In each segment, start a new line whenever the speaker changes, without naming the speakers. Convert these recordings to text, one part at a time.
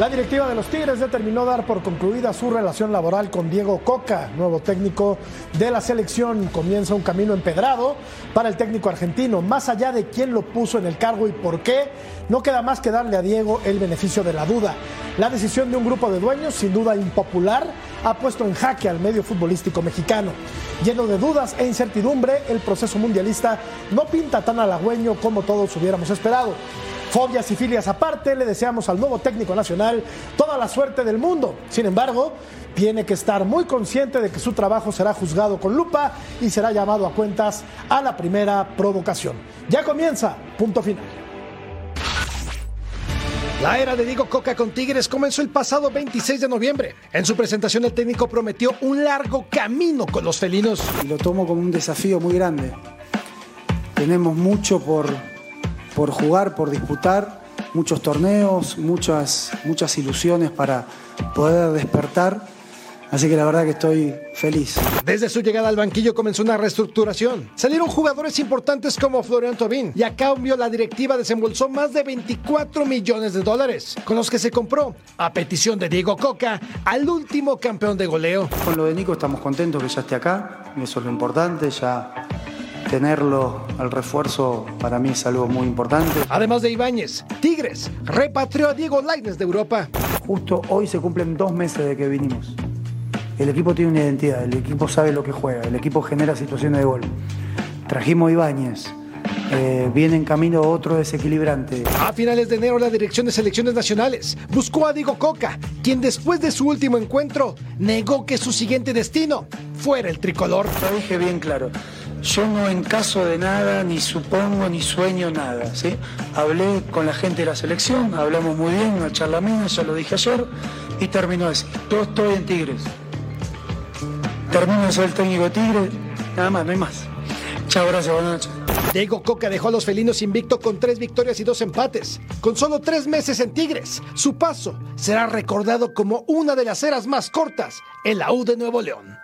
La directiva de los Tigres determinó dar por concluida su relación laboral con Diego Coca, nuevo técnico de la selección. Comienza un camino empedrado para el técnico argentino. Más allá de quién lo puso en el cargo y por qué, no queda más que darle a Diego el beneficio de la duda. La decisión de un grupo de dueños, sin duda impopular, ha puesto en jaque al medio futbolístico mexicano. Lleno de dudas e incertidumbre, el proceso mundialista no pinta tan halagüeño como todos hubiéramos esperado. Fobias y filias aparte, le deseamos al nuevo técnico nacional toda la suerte del mundo. Sin embargo, tiene que estar muy consciente de que su trabajo será juzgado con lupa y será llamado a cuentas a la primera provocación. Ya comienza, punto final.
La era de Diego Coca con Tigres comenzó el pasado 26 de noviembre. En su presentación el técnico prometió un largo camino con los felinos.
Y lo tomo como un desafío muy grande. Tenemos mucho por, por jugar, por disputar, muchos torneos, muchas, muchas ilusiones para poder despertar. Así que la verdad que estoy feliz.
Desde su llegada al banquillo comenzó una reestructuración. Salieron jugadores importantes como Florian Tobin y a cambio la directiva desembolsó más de 24 millones de dólares, con los que se compró, a petición de Diego Coca, al último campeón de goleo.
Con lo de Nico estamos contentos que ya esté acá, eso es lo importante, ya tenerlo al refuerzo para mí es algo muy importante.
Además de Ibáñez, Tigres repatrió a Diego Lainez de Europa.
Justo hoy se cumplen dos meses de que vinimos. El equipo tiene una identidad, el equipo sabe lo que juega, el equipo genera situaciones de gol. Trajimos a Ibáñez, eh, viene en camino otro desequilibrante.
A finales de enero, la Dirección de Selecciones Nacionales buscó a Diego Coca, quien después de su último encuentro negó que su siguiente destino fuera el tricolor.
Lo dije bien claro. Yo no en caso de nada, ni supongo, ni sueño nada. ¿sí? Hablé con la gente de la selección, hablamos muy bien, una charla mía, ya lo dije ayer, y terminó así. Yo estoy en Tigres. Termino de ser el técnico de Tigres, nada más, no hay más. Chao, gracias, buenas noches.
Diego Coca dejó a los felinos invicto con tres victorias y dos empates. Con solo tres meses en Tigres, su paso será recordado como una de las eras más cortas en la U de Nuevo León.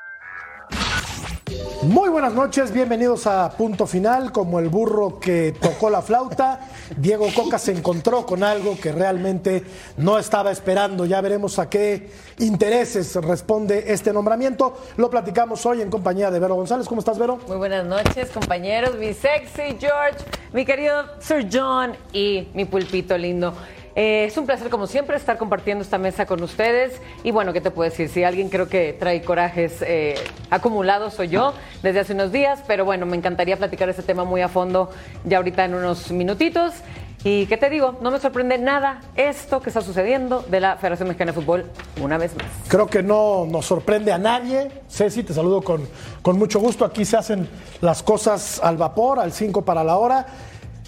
Muy buenas noches, bienvenidos a Punto Final. Como el burro que tocó la flauta, Diego Coca se encontró con algo que realmente no estaba esperando. Ya veremos a qué intereses responde este nombramiento. Lo platicamos hoy en compañía de Vero González. ¿Cómo estás, Vero?
Muy buenas noches, compañeros. Mi sexy George, mi querido Sir John y mi pulpito lindo. Eh, es un placer, como siempre, estar compartiendo esta mesa con ustedes. Y bueno, ¿qué te puedo decir? Si alguien creo que trae corajes eh, acumulados, soy yo desde hace unos días. Pero bueno, me encantaría platicar este tema muy a fondo ya ahorita en unos minutitos. Y qué te digo, no me sorprende nada esto que está sucediendo de la Federación Mexicana de Fútbol una vez más.
Creo que no nos sorprende a nadie. Ceci, te saludo con, con mucho gusto. Aquí se hacen las cosas al vapor, al 5 para la hora.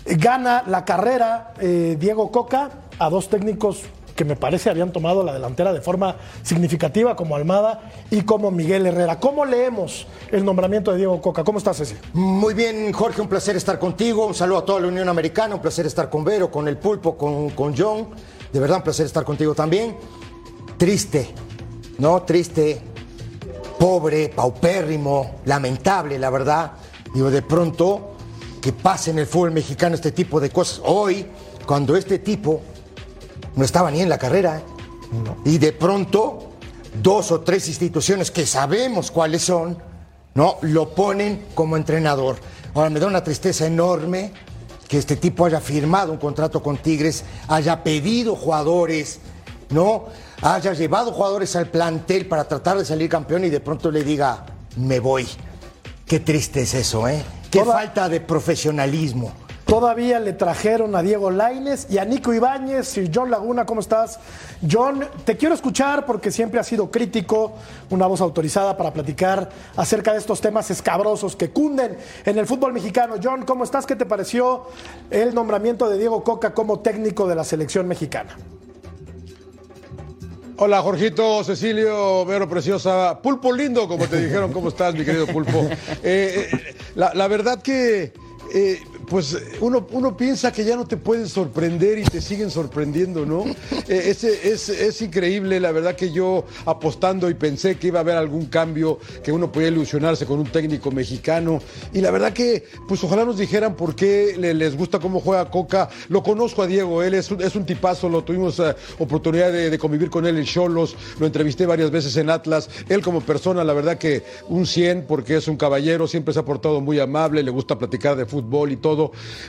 Gana la carrera eh, Diego Coca a dos técnicos que me parece habían tomado la delantera de forma significativa, como Almada y como Miguel Herrera. ¿Cómo leemos el nombramiento de Diego Coca? ¿Cómo estás, Ceci?
Muy bien, Jorge, un placer estar contigo. Un saludo a toda la Unión Americana, un placer estar con Vero, con el Pulpo, con, con John. De verdad, un placer estar contigo también. Triste, ¿no? Triste, pobre, paupérrimo, lamentable, la verdad. Digo, de pronto que pase en el fútbol mexicano este tipo de cosas. Hoy, cuando este tipo no estaba ni en la carrera, ¿eh? y de pronto dos o tres instituciones que sabemos cuáles son, ¿no? Lo ponen como entrenador. Ahora me da una tristeza enorme que este tipo haya firmado un contrato con Tigres, haya pedido jugadores, ¿no? Haya llevado jugadores al plantel para tratar de salir campeón y de pronto le diga, me voy. Qué triste es eso, ¿eh? Qué
Toda-
falta de profesionalismo.
Todavía le trajeron a Diego Laines y a Nico Ibáñez. Sir John Laguna, ¿cómo estás? John, te quiero escuchar porque siempre has sido crítico, una voz autorizada para platicar acerca de estos temas escabrosos que cunden en el fútbol mexicano. John, ¿cómo estás? ¿Qué te pareció el nombramiento de Diego Coca como técnico de la selección mexicana?
Hola, Jorgito, Cecilio, Vero Preciosa, Pulpo Lindo, como te dijeron, ¿cómo estás, mi querido Pulpo? Eh, eh, la, la verdad que, eh, pues, uno, uno piensa que ya no te pueden sorprender y te siguen sorprendiendo, ¿no? Eh, ese- es, es increíble, la verdad que yo apostando y pensé que iba a haber algún cambio, que uno podía ilusionarse con un técnico mexicano, y la verdad que, pues, ojalá nos dijeran por qué le- les gusta cómo juega Coca. Lo conozco a Diego, él es un, es un tipazo, lo tuvimos eh, oportunidad de, de convivir con él en Cholos, lo entrevisté varias veces en Atlas. Él como persona, la verdad que un 100 porque es un caballero, siempre se ha portado muy amable, le gusta platicar de fútbol y todo.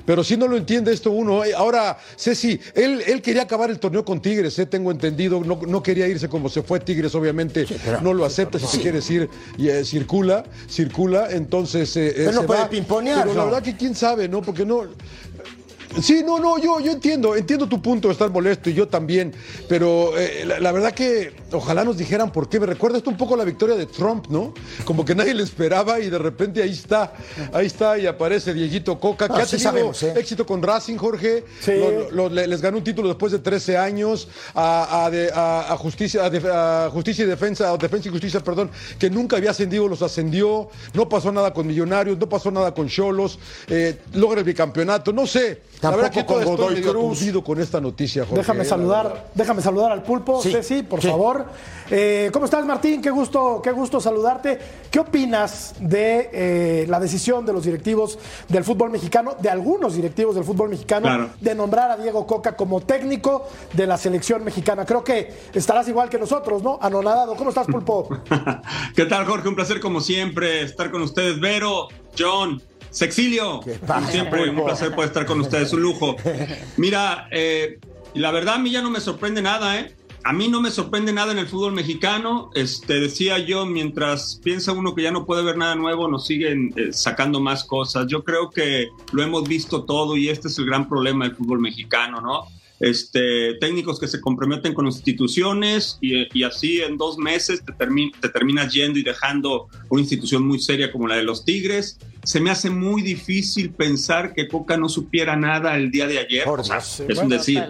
Pero si no lo entiende esto uno, eh, ahora Ceci, él, él quería acabar el torneo con Tigres, eh, tengo entendido, no, no quería irse como se fue Tigres, obviamente no lo acepta, si te quieres ir, y, eh, circula, circula, entonces... eh, eh,
Pero no
se
puede
va. Pero la verdad que quién sabe, ¿no? Porque no... Sí, no, no, yo, yo entiendo, entiendo tu punto de estar molesto y yo también, pero eh, la, la verdad que ojalá nos dijeran por qué. Me recuerda esto un poco a la victoria de Trump, ¿no? Como que nadie le esperaba y de repente ahí está, ahí está y aparece Dieguito Coca, que
Ah,
ha
sí
tenido
sabemos, ¿eh?
éxito con Racing, Jorge.
Sí.
Lo- lo- le- les ganó un título después de 13 años a, a de- a- a justicia, a justicia y defensa, o defensa y justicia, perdón, que nunca había ascendido, los ascendió. No pasó nada con Millonarios, no pasó nada con Cholos, eh, logra el bicampeonato, no sé.
Tampoco con Godoy Cruz.
con esta noticia, Jorge.
Déjame saludar, déjame saludar al pulpo,
Sí,
Ceci, por
sí.
favor. Eh, ¿Cómo estás, Martín? Qué gusto, qué gusto saludarte. ¿Qué opinas de eh, la decisión de los directivos del fútbol mexicano, de algunos directivos del fútbol mexicano,
Claro.
de nombrar a Diego Coca como técnico de la selección mexicana? Creo que estarás igual que nosotros, ¿no? Anonadado. ¿Cómo estás, pulpo?
¿Qué tal, Jorge? Un placer, como siempre, estar con ustedes. Vero, John, Sexilio. siempre, un placer poder estar con ustedes. Un lujo. Mira, eh, la verdad, a mí ya no me sorprende nada, ¿eh? A mí no me sorprende nada en el fútbol mexicano. Este, decía yo, mientras piensa uno que ya no puede ver nada nuevo, nos siguen eh, sacando más cosas. Yo creo que lo hemos visto todo y este es el gran problema del fútbol mexicano, ¿no? Este, técnicos que se comprometen con instituciones y, y así en dos meses te, termi- te terminas yendo y dejando una institución muy seria como la de los Tigres. Se me hace muy difícil pensar que Coca no supiera nada el día de ayer.
Por
O sea, es un decir.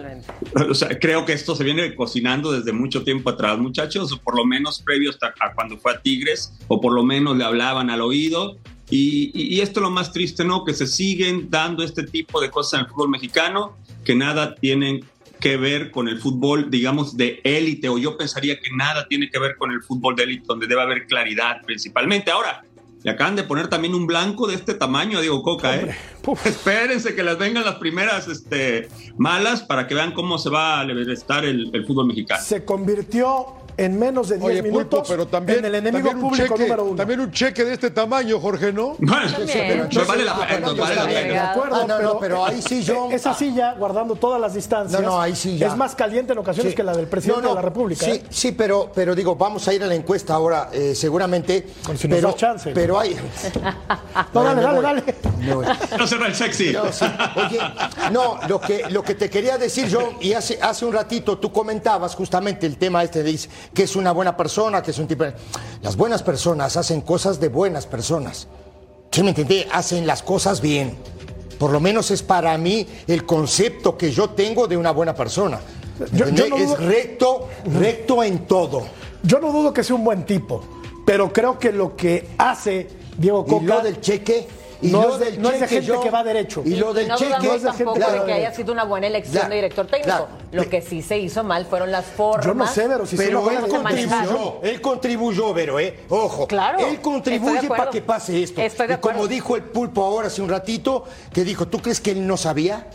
O sea, creo que esto se viene cocinando desde mucho tiempo atrás, muchachos, o por lo menos previo hasta a cuando fue a Tigres, o por lo menos le hablaban al oído. Y, y- y esto es lo más triste, ¿no? Que se siguen dando este tipo de cosas en el fútbol mexicano que nada tienen que ver con el fútbol, digamos, de élite, o yo pensaría que nada tiene que ver con el fútbol de élite, donde debe haber claridad principalmente. Ahora, le acaban de poner también un blanco de este tamaño a Diego Coca, ¿eh? Espérense que les vengan las primeras este, malas para que vean cómo se va a estar el, el fútbol mexicano.
Se convirtió en menos de 10
Oye,
minutos
Pulpo, pero también,
en el enemigo
también
público
cheque,
número uno.
También un cheque de este tamaño, Jorge, ¿no?
Pues vale la pena,
Yo
vale la
estoy
pena.
de acuerdo,
Ah, no, no,
pero,
pero ahí sí yo-
Esa silla, guardando todas las distancias,
No, no, ahí sí ya.
es más caliente en ocasiones
Sí.
que la del presidente
No, no,
de la República.
Sí,
¿eh?
sí, pero, pero digo, vamos a ir a la encuesta ahora, eh, seguramente.
Por si nos
pero,
chance.
Pero hay.
No, dale, dale, dale.
No cerra el sexy.
No, sí. Oye, no, lo que, lo que te quería decir yo, y hace, hace un ratito tú comentabas justamente el tema este de que es una buena persona, que es un tipo... Las buenas personas hacen cosas de buenas personas. ¿Sí me entendí? Hacen las cosas bien. Por lo menos es para mí el concepto que yo tengo de una buena persona.
Yo- no
es
dudo-
recto, recto en todo.
Yo no dudo que sea un buen tipo, pero creo que lo que hace Diego
Y
Coca
lo del cheque... Y
no
lo
es de-
del
no es de
cheque,
gente
yo-
que va derecho.
Y lo
Y
del
no
cheque...
dudamos
es de gente
tampoco
que-
de que haya sido una buena elección
Claro,
de director técnico.
claro.
Lo que sí se hizo mal fueron las formas.
Yo no sé, pero si se
Pero
lo
él
van a manejar.
contribuyó, él contribuyó, Vero, ¿eh? Ojo.
Claro,
Él contribuye para que pase esto.
Estoy de
y como dijo el pulpo ahora hace un ratito, que dijo, ¿tú crees que él no sabía?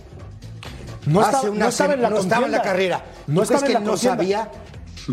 No
Hace
estaba,
una
no estaba en la
no estaba en la carrera.
No
¿Tú
estaba
crees que él no sabía?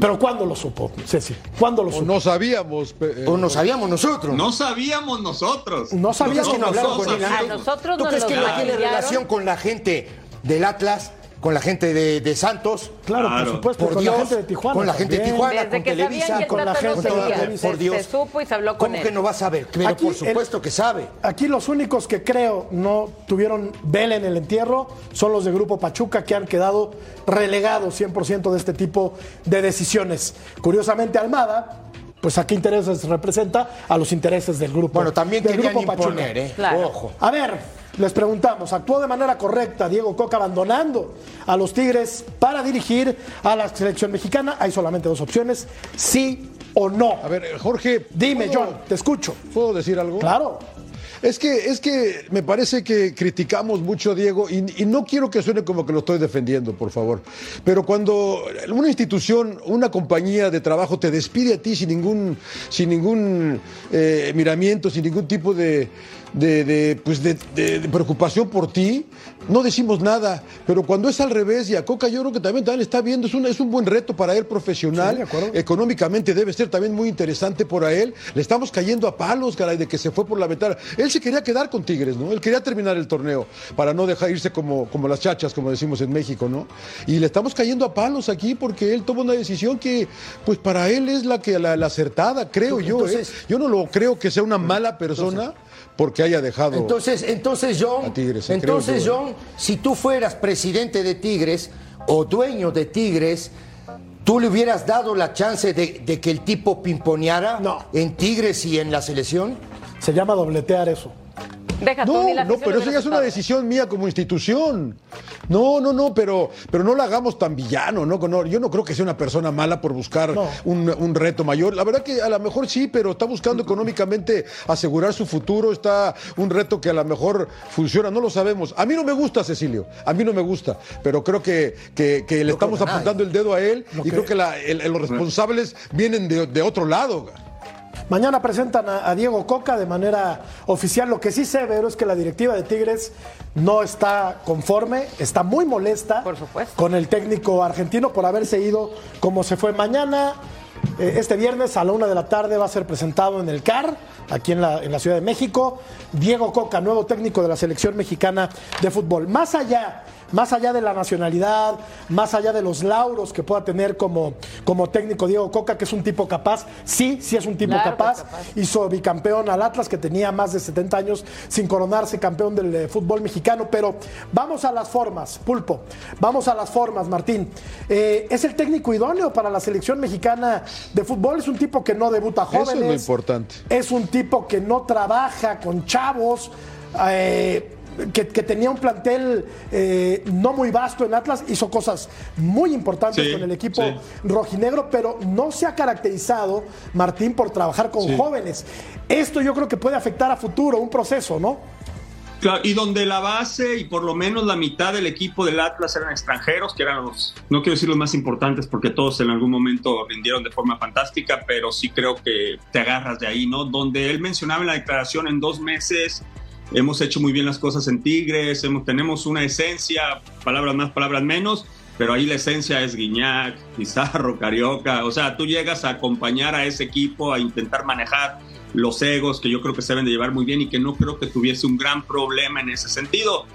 Pero ¿cuándo lo supo, Ceci? ¿Cuándo lo
O
supo?
no sabíamos. eh,
¿O no sabíamos nosotros?
No sabíamos nosotros.
No sabías
¿Tú crees que no
Nosotros
hablaron con él
nosotros
¿Tú crees que no tiene relación con la gente del Atlas? Con la gente de, de Santos.
Claro,
Claro.
por supuesto,
Por
con
Dios,
la gente de Tijuana.
con la gente de. Tijuana,
Desde
con Televisa,
con la gente,
lo
con Televisa.
por
se-
Dios.
Se supo y se habló con
¿Cómo
él.
que no va a saber? Pero
Aquí
por
el-
supuesto que sabe.
Aquí los únicos que creo no tuvieron vela en el entierro son los de Grupo Pachuca que han quedado relegados 100% de este tipo de decisiones. Curiosamente, Almada, pues a qué intereses representa a los intereses del grupo.
Bueno, también
del Grupo Pachuca.
imponer, ¿eh?
Claro.
Ojo.
A ver, les preguntamos, ¿actuó de manera correcta Diego Coca abandonando a los Tigres para dirigir a la selección mexicana? Hay solamente dos opciones, sí o no.
A ver, Jorge.
Dime,
¿puedo-
John, te escucho.
¿Puedo decir algo?
Claro.
Es que, es que me parece que criticamos mucho a Diego y, no quiero que suene como que lo estoy defendiendo, por favor. Pero cuando una institución, una compañía de trabajo te despide a ti sin ningún, sin ningún eh, miramiento, sin ningún tipo de, de, de, pues de, preocupación por ti, no decimos nada. Pero cuando es al revés, y a Coca yo creo que también, también está viendo, es, una- es un buen reto para él profesional.
Sí.
Económicamente debe ser también muy interesante por a él. Le estamos cayendo a palos, caray, de que se fue por la ventana. Él se quería quedar con Tigres, ¿no? Él quería terminar el torneo para no dejar irse como, como las chachas, como decimos en México, ¿no? Y le estamos cayendo a palos aquí porque él tomó una decisión que, pues para él es la que la, la acertada, creo yo. ¿eh? Yo no lo creo que sea una mala persona porque haya dejado.
Entonces, entonces John,
A Tigres, sí,
entonces
yo,
John, si tú fueras presidente de Tigres o dueño de Tigres, ¿tú le hubieras dado la chance de, de que el tipo pimponeara
No.
en Tigres y en la selección?
Se llama dobletear eso.
Deja tú,
No,
ni la
no, pero eso ya es una decisión mía como institución. No, no, no, pero, pero no la hagamos tan villano, ¿no? No, Yo no creo que sea una persona mala por buscar
No.
un, un reto mayor. La verdad que a lo mejor sí, pero está buscando económicamente asegurar su futuro. Está un reto que a lo mejor funciona, no lo sabemos. A mí no me gusta, Cecilio, a mí no me gusta, pero creo que, que- que le
No
estamos apuntando el dedo a él y
que-
creo que la- el- los responsables vienen de, de otro lado.
Mañana presentan a, a Diego Coca de manera oficial. Lo que sí sé, Vero, es que la directiva de Tigres no está conforme, está muy molesta
Por supuesto.
con el técnico argentino por haberse ido como se fue. Mañana, eh, este viernes a la una de la tarde, va a ser presentado en el CAR, aquí en la, en la Ciudad de México, Diego Coca, nuevo técnico de la selección mexicana de fútbol. Más allá más allá de la nacionalidad, más allá de los lauros que pueda tener como, como técnico Diego Coca, que es un tipo capaz, sí, sí es un tipo
Claro
capaz.
es capaz.
Hizo bicampeón al Atlas, que tenía más de 70 años sin coronarse campeón del eh, fútbol mexicano. Pero vamos a las formas, Pulpo. Vamos a las formas, Martín. Eh, es el técnico idóneo para la selección mexicana de fútbol. Es un tipo que no debuta
Eso es
jóvenes.
lo importante.
Es un tipo que no trabaja con chavos. eh, que, que tenía un plantel eh, no muy vasto en Atlas, hizo cosas muy importantes
Sí,
con el equipo
sí.
rojinegro, pero no se ha caracterizado, Martín, por trabajar con
Sí.
jóvenes. Esto yo creo que puede afectar a futuro, un proceso, ¿no?
Claro, y donde la base y por lo menos la mitad del equipo del Atlas eran extranjeros, que eran los, no quiero decir los más importantes porque todos en algún momento rindieron de forma fantástica, pero sí creo que te agarras de ahí, ¿no? Donde él mencionaba en la declaración en dos meses, hemos hecho muy bien las cosas en Tigres, hemos, tenemos una esencia, palabras más, palabras menos, pero ahí la esencia es Guiñac, Pizarro, Carioca, o sea, tú llegas a acompañar a ese equipo, a intentar manejar los egos que yo creo que se deben de llevar muy bien y que no creo que tuviese un gran problema en ese sentido.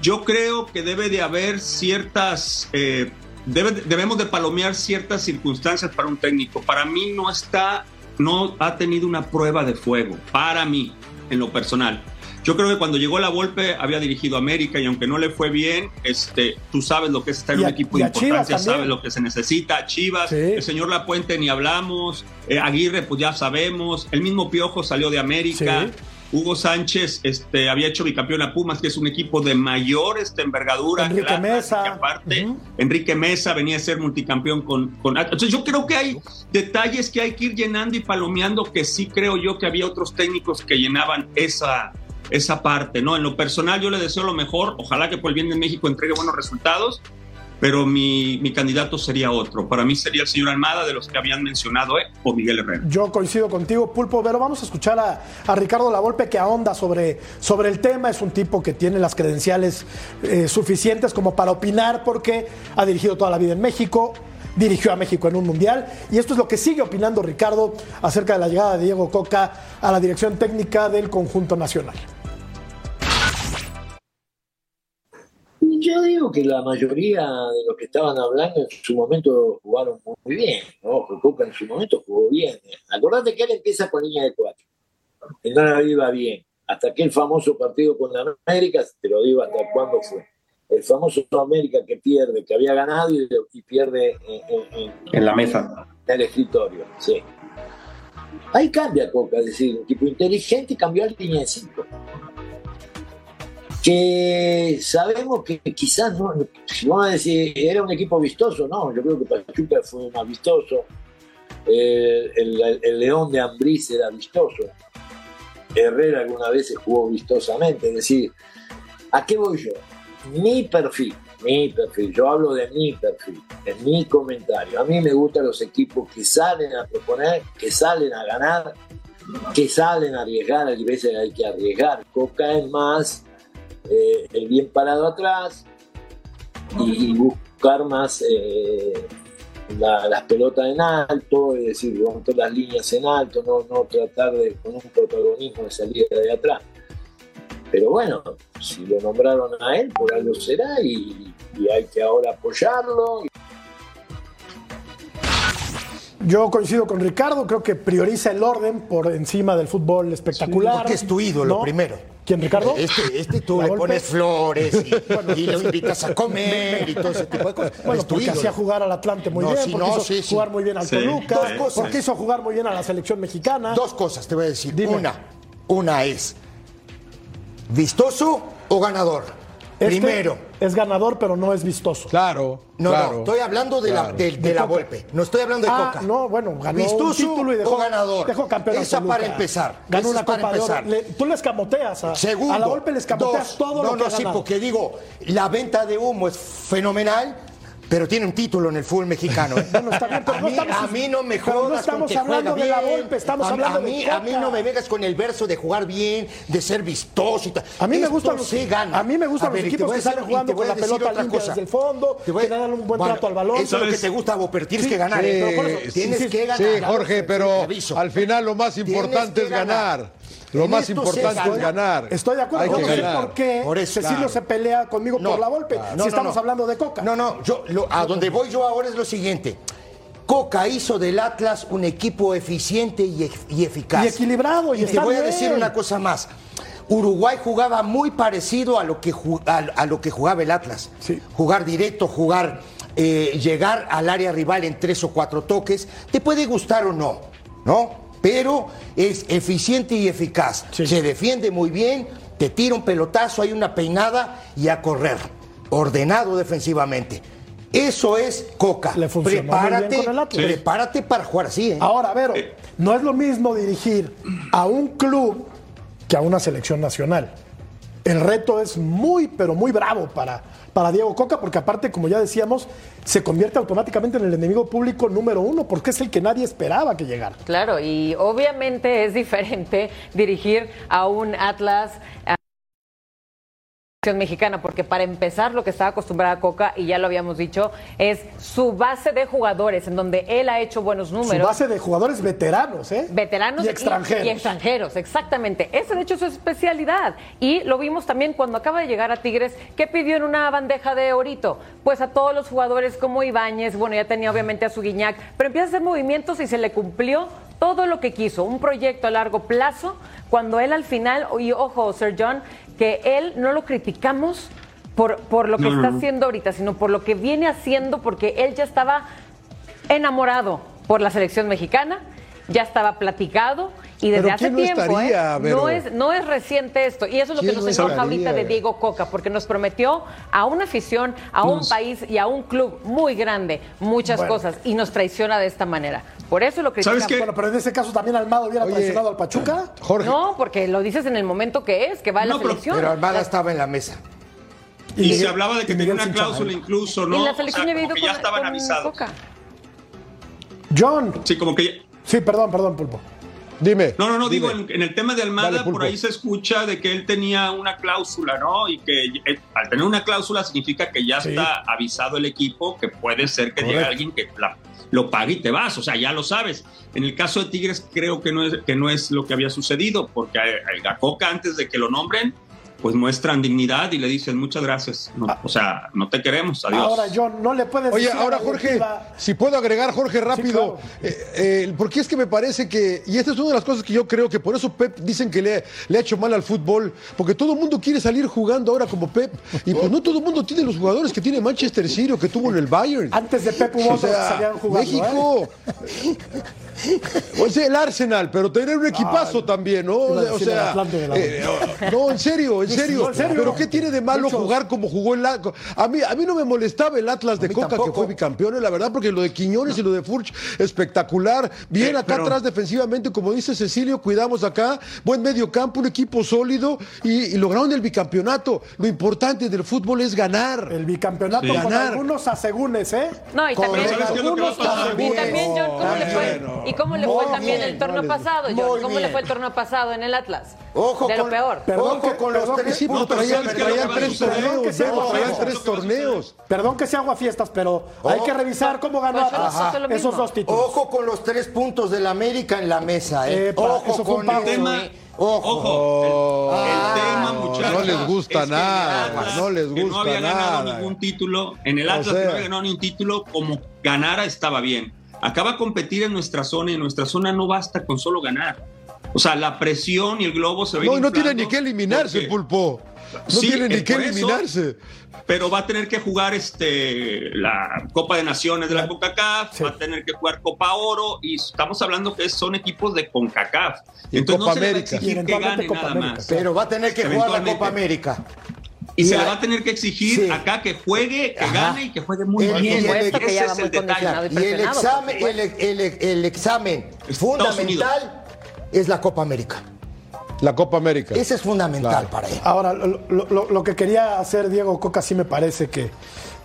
Yo creo que debe de haber ciertas, eh, debe- debemos de palomear ciertas circunstancias para un técnico. Para mí no está, no ha tenido una prueba de fuego, para mí, en lo personal. Yo creo que cuando llegó la Volpe había dirigido América y aunque no le fue bien, este, tú sabes lo que es estar en un equipo de importancia, sabes lo que se necesita. Chivas,
Sí.
el señor Lapuente ni hablamos, eh, Aguirre pues ya sabemos, el mismo Piojo salió de América.
Sí.
Hugo Sánchez este, había hecho bicampeón a Pumas, que es un equipo de mayor este, envergadura.
Enrique
Atlas,
Mesa.
aparte. Enrique Mesa venía a ser multicampeón con, con. Entonces yo creo que hay detalles que hay que ir llenando y palomeando que sí creo yo que había otros técnicos que llenaban esa, esa parte. ¿no? En lo personal yo le deseo lo mejor, ojalá que por el bien de México entregue buenos resultados, pero mi, mi candidato sería otro. Para mí sería el señor Almada de los que habían mencionado, ¿eh? o Miguel Herrera.
Yo coincido contigo, Pulpo, pero vamos a escuchar a, a Ricardo Lavolpe que ahonda sobre, sobre el tema. Es un tipo que tiene las credenciales eh, suficientes como para opinar porque ha dirigido toda la vida en México, dirigió a México en un mundial y esto es lo que sigue opinando Ricardo acerca de la llegada de Diego Coca a la dirección técnica del conjunto nacional.
Yo digo que la mayoría de los que estaban hablando en su momento jugaron muy bien, ¿no? Coca en su momento jugó bien. Acordate que él empieza con línea de cuatro, no la iba bien, hasta aquel famoso partido con la América, te lo digo hasta cuándo fue. El famoso América que pierde, que había ganado y, y pierde en,
en la mesa.
En el escritorio, sí. Ahí cambia Coca, es decir, un tipo inteligente cambió a línea de cinco que sabemos que quizás no, si vamos a decir, era un equipo vistoso, no, yo creo que Pachuca fue más vistoso, eh, el, León de Ambriz era vistoso, Herrera alguna vez jugó vistosamente, es decir, ¿a qué voy yo? Mi perfil, mi perfil, yo hablo de mi perfil, de mi comentario, a mí me gustan los equipos que salen a proponer, que salen a ganar, que salen a arriesgar, a veces hay que arriesgar, Coca es más eh, el bien parado atrás y, buscar más eh, las pelotas en alto, es decir, romper las líneas en alto, no, no tratar de con un protagonismo de salir de atrás. Pero bueno, si lo nombraron a él, por algo será y, hay que ahora apoyarlo.
Yo coincido con Ricardo, creo que prioriza el orden por encima del fútbol espectacular.
porque es tu ídolo primero.
¿Quién, Ricardo?
Este, este tú le pones flores y, lo invitas a comer y todo ese tipo de cosas.
Bueno, porque hacía jugar al Atlante muy bien, porque hizo jugar muy bien al Toluca, porque hizo jugar muy bien a la selección mexicana.
Dos cosas te voy a decir. Una, una es vistoso o ganador. Este Primero.
Es ganador, pero no es vistoso.
Claro.
No,
no,
estoy hablando de, la, de, la golpe. No estoy hablando de
ah,
Coca.
No, bueno, ganó
Vistoso
un título y dejó,
o ganador.
Dejó campeón
Esa para empezar.
Ganó
Esa
una
para
copa
empezar.
de oro. tú le escamoteas a,
Segundo,
a la golpe, le escamoteas
dos,
todo
no,
lo que
No, no, sí, porque digo, la venta de humo es fenomenal pero tiene un título en el fútbol mexicano. ¿eh?
Bueno, está bien, pero
a,
no
mí,
estamos,
a mí no me jodas
no estamos
con que
hablando
juega
de la golpe, estamos
a,
hablando
a mí,
de Coca.
A mí no me vengas con el verso de jugar bien, de ser vistoso y tal.
A mí me gustan los,
gana.
A mí me gustan
ver,
los equipos que salen jugando con la pelota
otra
limpia
cosa.
desde el fondo,
Te voy a-
que dan un buen
Bueno,
trato al balón.
Eso es lo que te gusta, vos, pero tienes
Sí,
que ganar.
sí,
¿eh? Pero por eso, tienes que ganar.
Sí, Jorge, pero al final lo más importante es ganar. Lo
En
más importante es
gana.
ganar.
Estoy de acuerdo.
Hay que
no sé
ganar.
por qué
Por eso,
Cecilio
claro.
se pelea conmigo
No,
por la golpe.
claro.
si
No,
estamos hablando de Coca.
No, no, yo lo- a donde voy yo ahora es lo siguiente. Coca hizo del Atlas un equipo eficiente y, ef- y eficaz.
Y equilibrado, y
te
está
voy a decir una cosa más. Uruguay jugaba muy parecido a lo que, a, a lo que jugaba el Atlas.
Sí.
Jugar directo, jugar, eh, llegar al área rival en tres o cuatro toques. Te puede gustar o no, ¿no? Pero es eficiente y eficaz.
Sí.
Se defiende muy bien, te tira un pelotazo, hay una peinada y a correr. Ordenado defensivamente. Eso es Coca.
Le funcionó muy bien
prepárate,
con el Atlas.
prepárate para jugar así, ¿eh?
Ahora, Vero, no es lo mismo dirigir a un club que a una selección nacional. El reto es muy, pero muy bravo para, para Diego Coca, porque aparte, como ya decíamos, se convierte automáticamente en el enemigo público número uno, porque es el que nadie esperaba que llegara.
Claro, y obviamente es diferente dirigir a un Atlas. a mexicana, porque para empezar lo que estaba acostumbrada Coca, y ya lo habíamos dicho, es su base de jugadores, en donde él ha hecho buenos
Su
números.
base de jugadores veteranos, ¿eh?
Veteranos
y extranjeros.
Y, extranjeros, exactamente. Esa de hecho es su especialidad. Y lo vimos también cuando acaba de llegar a Tigres, que pidió en una bandeja de orito. Pues a todos los jugadores como Ibáñez, bueno, ya tenía obviamente a su Guiñac, pero empieza a hacer movimientos y se le cumplió todo lo que quiso. Un proyecto a largo plazo, cuando él al final, y ojo, Sir John, que él no lo criticamos por, por lo que
No,
está
no.
haciendo ahorita, sino por lo que viene haciendo, porque él ya estaba enamorado por la selección mexicana, ya estaba platicado y desde hace
¿quién no
tiempo,
estaría,
¿eh? No es no es reciente esto y eso es lo que
¿Quién
nos
no
enoja
estaría?
ahorita de Diego Coca porque nos prometió a una afición, a un país y a un club muy grande muchas
Bueno.
cosas y nos traiciona de esta manera. Por eso lo criticamos.
¿Sabes qué?
Bueno, pero en ese caso también Almado hubiera
Oye,
traicionado al Pachuca.
Jorge,
No, porque lo dices en el momento que es, que va a la
No, pero-
selección.
Pero Almada
La-
estaba en la mesa.
Y, se hablaba de que
y
tenía una cláusula incluso,
y
¿no?
la
O
selección
sea,
había
como
ido
que ya estaban avisados.
Coca.
John.
Sí, como que ya-
Sí, perdón, perdón, Pulpo.
Dime.
No, no, no,
dime.
digo, en, en el tema de Almada,
Dale,
por ahí se escucha de que él tenía una cláusula, ¿no? Y que eh, al tener una cláusula significa que ya
Sí.
está avisado el equipo que puede ser que llegue alguien que la- lo pague y te vas, o sea, ya lo sabes. En el caso de Tigres creo que no es, que no es lo que había sucedido, porque a- a Coca antes de que lo nombren, pues muestran dignidad y le dicen muchas gracias. No, o sea, no te queremos, adiós.
Ahora, John, no le puedes
Oye,
decir
ahora Jorge,
directiva-
si puedo agregar, Jorge, rápido, eh, eh, porque es que me parece que, y esta es una de las cosas que yo creo que por eso Pep dicen que le, le ha hecho mal al fútbol, porque todo el mundo quiere salir jugando ahora como Pep, y pues no todo el mundo tiene los jugadores que tiene Manchester City o que tuvo en el Bayern.
Antes de Pep hubo
O
que
sea,
salían jugando. ¿eh?
México. O sea, el Arsenal, pero tener un equipazo también, ¿no? O sea,
la
eh, no, en serio, en serio.
No, en serio.
Pero ¿qué tiene de malo
Muchos.
jugar como jugó el Atlas? A mí, a mí no me molestaba el Atlas de Coca, que fue bicampeón, la verdad, porque lo de Quiñones y lo de Furch, espectacular. Bien
Eh,
acá
pero-
atrás defensivamente, como dice Cecilio, cuidamos acá, buen medio campo, un equipo sólido y, y lograron el bicampeonato. Lo importante del fútbol es ganar.
El bicampeonato
Sí.
con
Ganar.
algunos asegúnes, ¿eh?
No, y también, y también, John, ¿cómo le fue? ¿Y cómo le fue también
bien,
el torneo pasado, John? ¿Cómo le fue el torneo pasado en el Atlas?
Ojo
de lo
con-
peor.
Perdón
Ojo
que-
con los tres
que-
puntos.
traían,
¿sabes qué es lo que
traían
va a
tres torneos,
Que sea
Bebo,
ojo,
traían
ojo,
tres torneos.
Perdón que sea fiestas, pero hay que revisar cómo ganó
Pues
esos dos títulos.
Ojo con los tres puntos del América en la mesa, ¿eh?
Epa,
Ojo
eso fue un
con.
El tema,
Ojo.
ojo, el, el
Ah,
tema,
no,
muchachos.
no les gusta
es que
nada,
Atlas,
no les
que no
gusta
había ganado
nada.
ningún título. En el
O
Atlas que
sea.
no había ganado ni un título, como ganara estaba bien. Acaba a competir en nuestra zona y en nuestra zona no basta con solo ganar. O sea, la presión y el globo se ir
No, y no tiene ni que eliminarse,
porque-
Pulpo. No
Sí,
tiene ni que
eso,
eliminarse.
pero va a tener que jugar este la Copa de Naciones de la CONCACAF, va a tener que jugar Copa Oro y estamos hablando que son equipos de CONCACAF.
Y
Entonces
Copa
no se le va a exigir que gane
Copa
nada
América.
más.
Pero va a tener que jugar la. Copa América.
Y
Y
se le va a tener que exigir
Sí.
acá que juegue, que
Ajá.
gane y que juegue muy
El-
bien.
ya
Ese es el detalle.
y
el examen, el, el- el examen fundamental es la Copa América.
La Copa América.
Ese es fundamental
Claro.
para él.
Ahora, lo, lo- lo que quería hacer Diego Coca sí me parece que,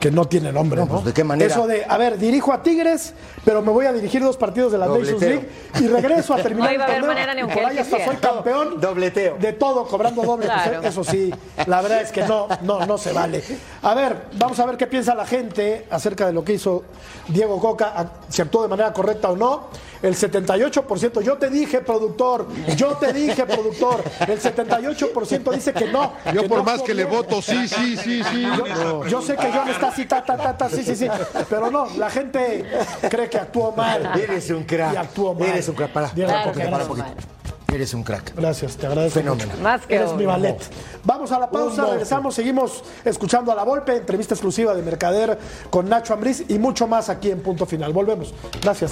que no tiene nombre.
No,
¿no?
pues, ¿de qué manera?
Eso de, a ver, dirijo a Tigres, pero me voy a dirigir dos partidos de la Nations. League y regreso a terminar
No iba a
el
haber
torneo,
manera ni
y por ahí hasta soy campeón
Dobleteo.
de todo, cobrando doble. Pues, eso sí, la verdad es que no, no, no se vale. A ver, vamos a ver qué piensa la gente acerca de lo que hizo Diego Coca, si actuó de manera correcta o no. El 78%, yo te dije, productor, yo te dije, productor, el 78% dice que no.
Yo
que
por
no
más que le voto, sí, sí, sí, sí.
Yo,
No.
yo sé que John está así, ta, ta, ta, ta, sí, sí, sí. Pero no, la gente cree que actuó mal.
Eres un crack.
Y actuó mal.
Eres un crack. Para, para,
Claro
para,
no,
poquito. Eres un crack.
Gracias, te agradezco.
Fenómeno.
mucho.
Más que
Eres mi ballet. Vamos a la pausa, regresamos, seguimos escuchando a la Volpe, entrevista exclusiva de Mercader con Nacho Ambriz y mucho más aquí en Punto Final. Volvemos. Gracias.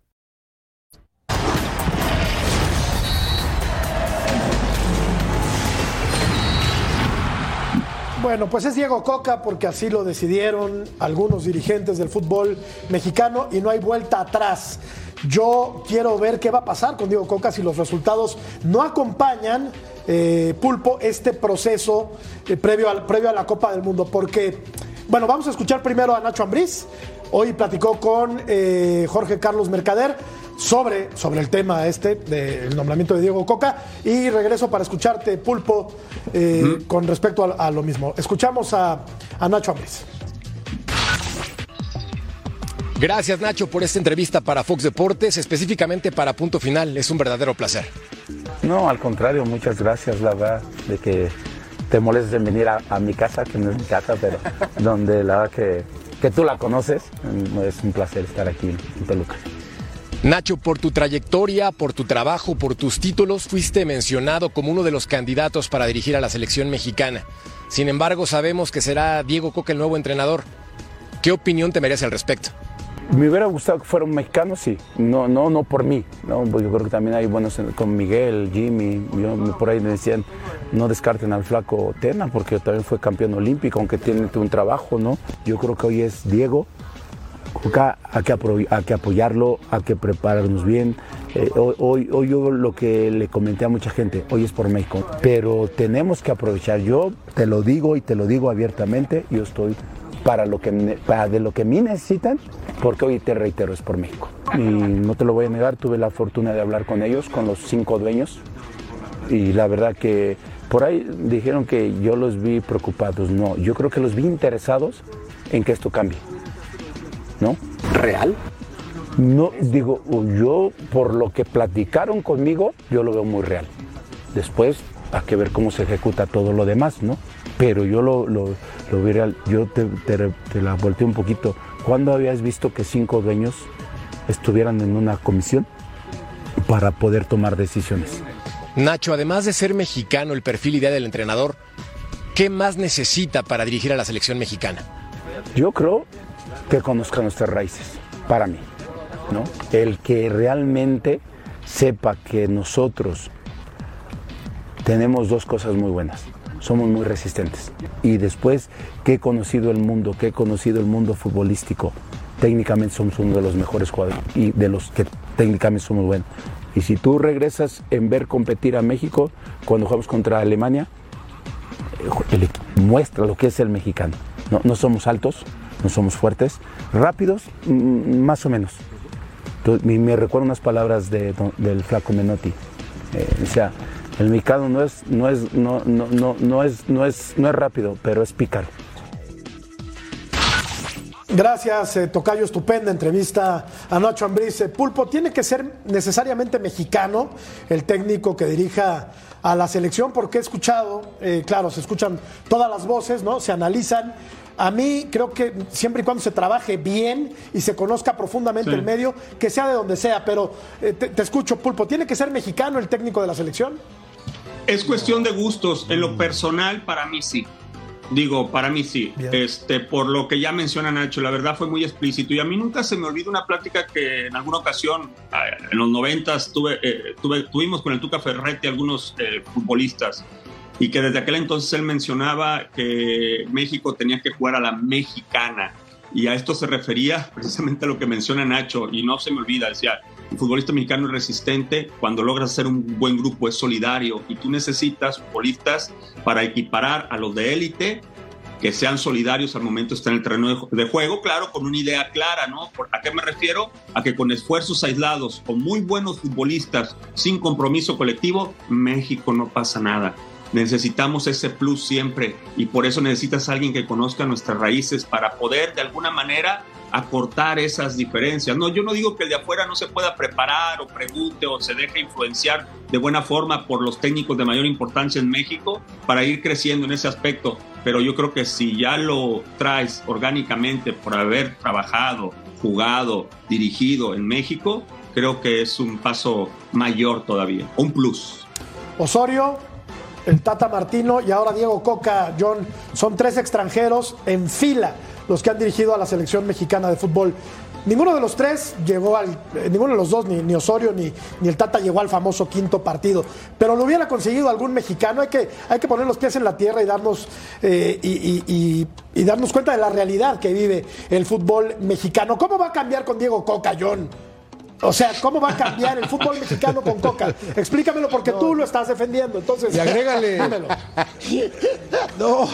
Bueno, pues es Diego Coca porque así lo decidieron algunos dirigentes del fútbol mexicano y no hay vuelta atrás. Yo quiero ver qué va a pasar con Diego Coca si los resultados no acompañan, eh, Pulpo, este proceso eh, previo, al, previo a la Copa del Mundo. Porque, bueno, vamos a escuchar primero a Nacho Ambriz. Hoy platicó con eh, Jorge Carlos Mercader sobre, sobre el tema este del nombramiento de Diego Coca y regreso para escucharte, Pulpo, eh, con respecto a, a lo mismo. Escuchamos a, a Nacho Ambriz.
Gracias Nacho por esta entrevista para Fox Deportes, específicamente para Punto Final. Es un verdadero placer.
No, al contrario, muchas gracias, la verdad, de que te molestes en venir a, a mi casa, que no es mi casa, pero donde la verdad que, que tú la conoces, es un placer estar aquí en, en Toluca.
Nacho, por tu trayectoria, por tu trabajo, por tus títulos, fuiste mencionado como uno de los candidatos para dirigir a la selección mexicana. Sin embargo, sabemos que será Diego Coca el nuevo entrenador. ¿Qué opinión te merece al respecto?
Me hubiera gustado que fuera un mexicano, sí. No, no, no por mí, ¿no? Porque yo creo que también hay buenos en- con Miguel, Jimmy. Por ahí me decían, no descarten al flaco Tena, porque también fue campeón olímpico, aunque tiene un trabajo, ¿no? Yo creo que hoy es Diego Coca hay que, hay que apoyarlo, hay que prepararnos bien. Eh, hoy, hoy, yo lo que le comenté a mucha gente, hoy es por México, pero tenemos que aprovechar. Yo te lo digo y te lo digo abiertamente, yo estoy para lo que para de lo que me necesitan, porque hoy te reitero es por México. Y no te lo voy a negar, tuve la fortuna de hablar con ellos, con los cinco dueños, y la verdad que por ahí dijeron que yo los vi preocupados. No, yo creo que los vi interesados en que esto cambie. ¿No? ¿Real? No, digo, yo por lo que platicaron conmigo, yo lo veo muy real. Después hay que ver cómo se ejecuta todo lo demás, ¿no? Pero yo lo, lo, lo vi real. Yo te, te- te la volteé un poquito. ¿Cuándo habías visto que cinco dueños estuvieran en una comisión para poder tomar decisiones?
Nacho, además de ser mexicano, el perfil ideal del entrenador, ¿qué más necesita para dirigir a la selección mexicana?
Yo creo que conozca nuestras raíces, para mí, ¿no? El que realmente sepa que nosotros tenemos dos cosas muy buenas. Somos muy resistentes. Y después que he conocido el mundo, que he conocido el mundo futbolístico, técnicamente somos uno de los mejores jugadores y de los que técnicamente somos buenos. Y si tú regresas en ver competir a México cuando jugamos contra Alemania, equi- muestra lo que es el mexicano. No, no somos altos, no somos fuertes, rápidos, mm, más o menos. Me, recuerdo unas palabras de, del flaco Menotti. Eh, o sea, el mexicano no es, no es, no, no, no, no es, no es, no es rápido, pero es pícaro.
Gracias, eh, Tocayo, estupenda entrevista a Nacho Ambriz. Eh, Pulpo, ¿tiene que ser necesariamente mexicano el técnico que dirija a la selección? Porque he escuchado, eh, claro, se escuchan todas las voces, ¿no? Se analizan. A mí creo que siempre y cuando se trabaje bien y se conozca profundamente
Sí.
el medio, que sea de donde sea, pero eh, te, te escucho, Pulpo, ¿tiene que ser mexicano el técnico de la selección?
Es cuestión de gustos. En lo personal, para mí sí. Digo, para mí sí.
Bien.
Este, por lo que ya menciona Nacho, la verdad fue muy explícito. Y a mí nunca se me olvida una plática que en alguna ocasión, eh, en los noventas, tuve, eh, tuve- tuvimos con el Tuca Ferretti algunos eh, futbolistas. Y que desde aquel entonces él mencionaba que México tenía que jugar a la mexicana. Y a esto se refería precisamente a lo que menciona Nacho. Y no se me olvida, decía, el futbolista mexicano es resistente, cuando logras hacer un buen grupo es solidario y tú necesitas futbolistas para equiparar a los de élite que sean solidarios al momento de estar en el terreno de, juego, claro, con una idea clara, ¿no? ¿Por- ¿A qué me refiero? A que con esfuerzos aislados, con muy buenos futbolistas, sin compromiso colectivo, México no pasa nada. Necesitamos ese plus siempre y por eso necesitas a alguien que conozca nuestras raíces para poder de alguna manera acortar esas diferencias. No, yo no digo que el de afuera no se pueda preparar o pregunte o se deje influenciar de buena forma por los técnicos de mayor importancia en México para ir creciendo en ese aspecto, pero yo creo que si ya lo traes orgánicamente por haber trabajado, jugado, dirigido en México, creo que es un paso mayor todavía, un plus.
Osorio, el Tata Martino y ahora Diego Coca, John, son tres extranjeros en fila los que han dirigido a la selección mexicana de fútbol. Ninguno de los tres llegó al, eh, ninguno de los dos, ni, ni Osorio ni, ni el Tata llegó al famoso quinto partido, pero lo hubiera conseguido algún mexicano. Hay que, hay que poner los pies en la tierra y darnos, eh, y, darnos cuenta de la realidad que vive el fútbol mexicano. ¿Cómo va a cambiar con Diego Coca, John? O sea, ¿cómo va a cambiar el fútbol mexicano con Coca? Explícamelo porque tú lo estás defendiendo. Entonces,
Y agrégale.
dímelo.
No,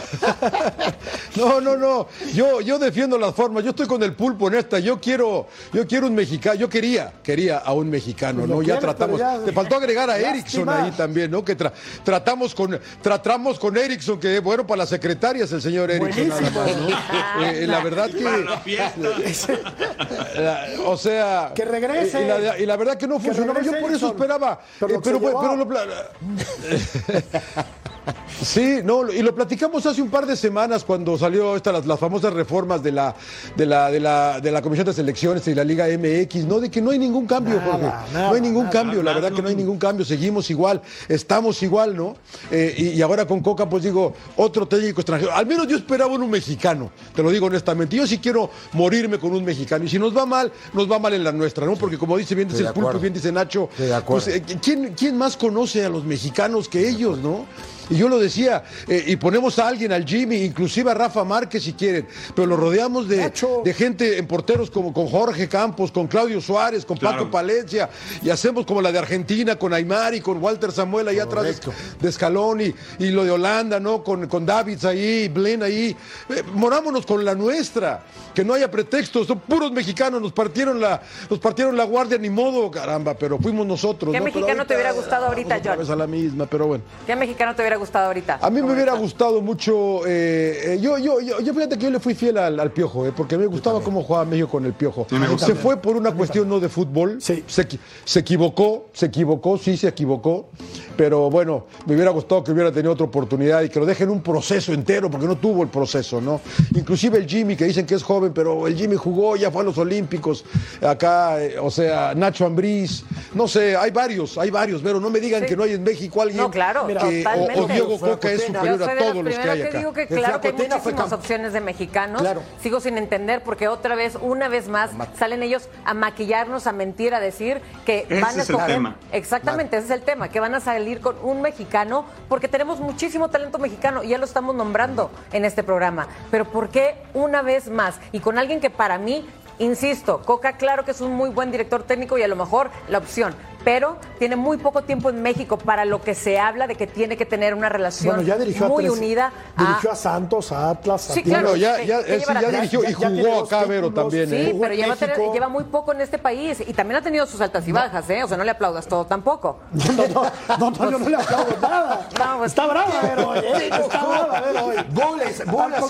no, no, no. Yo, yo defiendo las formas. Yo estoy con el pulpo en esta. Yo quiero, yo quiero un mexicano. Yo quería, quería a un mexicano,
Pues
¿no? Ya tratamos.
ya-
Te faltó agregar a
Lástima.
Erickson ahí también, ¿no? Que tra- tratamos con, tratamos con Erickson, que bueno para las secretarias el señor Erickson nada más, ¿no? Eh, la verdad que.
Para la fiesta.
La- o sea.
Que regrese.
Y la, y la verdad que no
Que
funcionaba. Yo por eso esperaba.
Pero
eh, pero,
llevó.
pero lo Sí, no, y lo platicamos hace un par de semanas cuando salió esta, las, las famosas reformas de la, de, la, de, la, de la Comisión de Selecciones y la Liga MX, ¿no? De que no hay ningún cambio,
Nada,
Jorge.
nada,
no hay ningún
nada.
cambio, la verdad que no hay ningún cambio, seguimos igual, estamos igual, ¿no? Eh, y, y ahora con Coca, pues digo, otro técnico extranjero. Al menos yo esperaba un mexicano, te lo digo honestamente. Yo sí quiero morirme con un mexicano. Y si nos va mal, nos va mal en la nuestra, ¿no? Porque como dice bien, dice el pulpo, bien dice Nacho,
Estoy de acuerdo.
pues, eh, ¿quién, ¿quién más conoce a los mexicanos que ellos, no? Y yo lo decía, eh, y ponemos a alguien, al Jimmy, inclusive a Rafa Márquez si quieren, pero lo rodeamos de, de gente en porteros como con Jorge Campos, con Claudio Suárez, con Paco Palencia, y hacemos como la de Argentina, con Aymar y con Walter Samuel ahí atrás de, de Scaloni, y lo de Holanda, ¿no? Con, con Davids ahí, Blen ahí. Eh, morámonos con la nuestra, que no haya pretextos, son puros mexicanos, nos partieron la, nos partieron la guardia, ni modo, caramba, pero fuimos nosotros.
¿Qué
¿no?
Mexicano te hubiera gustado ahorita, John?
a la misma, pero bueno.
¿Qué mexicano te hubiera gustado ahorita?
A mí me hubiera gustado mucho. eh, eh, yo, yo, yo, yo fíjate que yo le fui fiel al, al piojo, eh, porque me gustaba cómo jugaba México con el piojo.
me.
Se fue por una cuestión no de fútbol. Se, equi- se equivocó, se equivocó, sí se equivocó. Pero bueno, me hubiera gustado que hubiera tenido otra oportunidad y que lo dejen un proceso entero, porque no tuvo el proceso, ¿no? Inclusive el Jimmy, que dicen que es joven, pero el Jimmy jugó, ya fue a los Olímpicos. Acá, eh, o sea, Nacho Ambriz. No sé, hay varios, hay varios, pero no me digan que no hay en México alguien
No, claro,
que,
totalmente.
o, o Diego Coca es
Yo
superior
soy
a
de las
todos los que hay acá.
digo que claro que hay muchísimas opciones de mexicanos.
Claro.
Sigo sin entender porque otra vez, una vez más, salen ellos a maquillarnos, a mentir, a decir que
Ese
van a
es el tema.
Exactamente, ese es el tema, que van a salir con un mexicano porque tenemos muchísimo talento mexicano y ya lo estamos nombrando en este programa. Pero ¿por qué una vez más? Y con alguien que para mí Insisto, Coca claro que es un muy buen director técnico y a lo mejor la opción, pero tiene muy poco tiempo en México para lo que se habla de que tiene que tener una relación
Bueno, ya dirigió
muy
a tres-
unida a
Dirigió a Santos, a Atlas, a
Sí,
Tigres.
claro.
ya,
¿qué-
ya, sí, ya dirigió y jugó acá, Vero, también.
Sí,
¿eh?
Jugó
pero lleva, tener-
México.
lleva muy poco en este país y también ha tenido sus altas y bajas, ¿eh? O sea, no le aplaudas todo tampoco.
No, no, no, no, yo no le aplaudo nada.
No, pues-
Está brava, Vero, hoy, ¿eh? Está brava, Vero, hoy.
Goles,
a mí-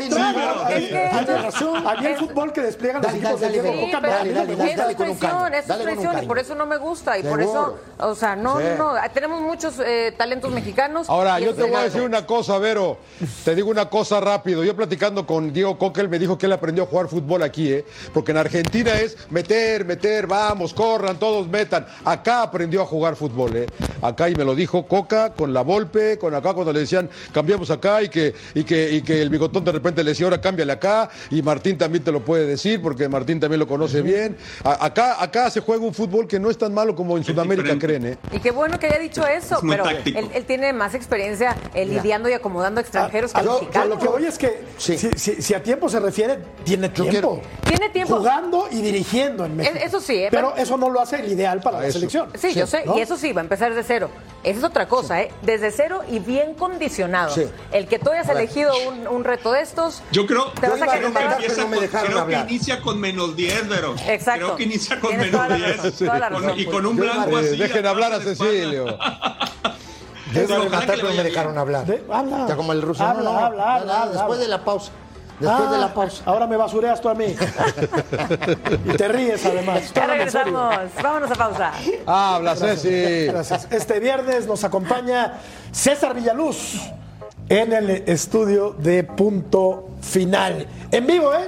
es que-
a mí el fútbol que despliegan los equipos de
dale, dale,
muy
dale,
es
dale con un
expresión,
caño,
es
dale con un
expresión y por eso no me gusta y por eso, o sea, no,
Sí.
no, tenemos muchos eh, talentos mexicanos.
Ahora, yo te voy a decir una cosa, Vero. Te digo una cosa rápido. Yo platicando con Diego Coca, él me dijo que él aprendió a jugar fútbol aquí, ¿eh? Porque en Argentina es meter, meter, vamos, corran, todos metan. Acá aprendió a jugar fútbol, ¿eh? Acá, y me lo dijo Coca con la Volpe, con acá cuando le decían cambiamos acá y que, y que, y que el bigotón de repente le decía ahora cámbiale acá. Y Martín también te lo puede decir porque Martín también lo conoce bien. A- acá, acá se juega un fútbol que no es tan malo como en Sudamérica
diferente.
creen, ¿eh?
Y qué bueno que haya dicho eso,
Es
pero él, él tiene más experiencia eh, lidiando y acomodando extranjeros que
A- a lo-
mexicanos.
a lo que voy es que
Sí.
si, si- si a tiempo se refiere, tiene tiempo.
quiero-
Tiene tiempo.
Jugando y dirigiendo en México.
Eh, eso sí, eh,
Pero
pero-
eso no lo hace el ideal para la
Eso.
selección.
Sí, yo sé,
¿no?
y eso sí, va a empezar de cero. Esa es otra cosa, ¿eh? Desde cero y bien condicionado.
Sí.
El que tú hayas elegido un, un reto de estos,
Yo creo,
Te vas a
pero no me dejaron
creo
hablar.
que inicia con menos 10, pero
Exacto.
creo que inicia con
Tienes
menos
toda la
10
razón,
Con-
razón,
y con un blanco así.
dejen hablar a. Cecilio.
Yo iba a pero me dejaron hablar.
De- habla.
Ya como el ruso.
Habla,
no, no,
habla,
no,
habla,
no,
habla,
Después
habla.
de la pausa. Después
Ah,
de la pausa.
Ahora me basureas tú a mí. y te ríes además.
Ya regresamos. Vámonos a pausa.
Habla, Ceci.
Gracias. Este viernes nos acompaña César Villaluz en el estudio de Punto Final. En vivo, ¿eh?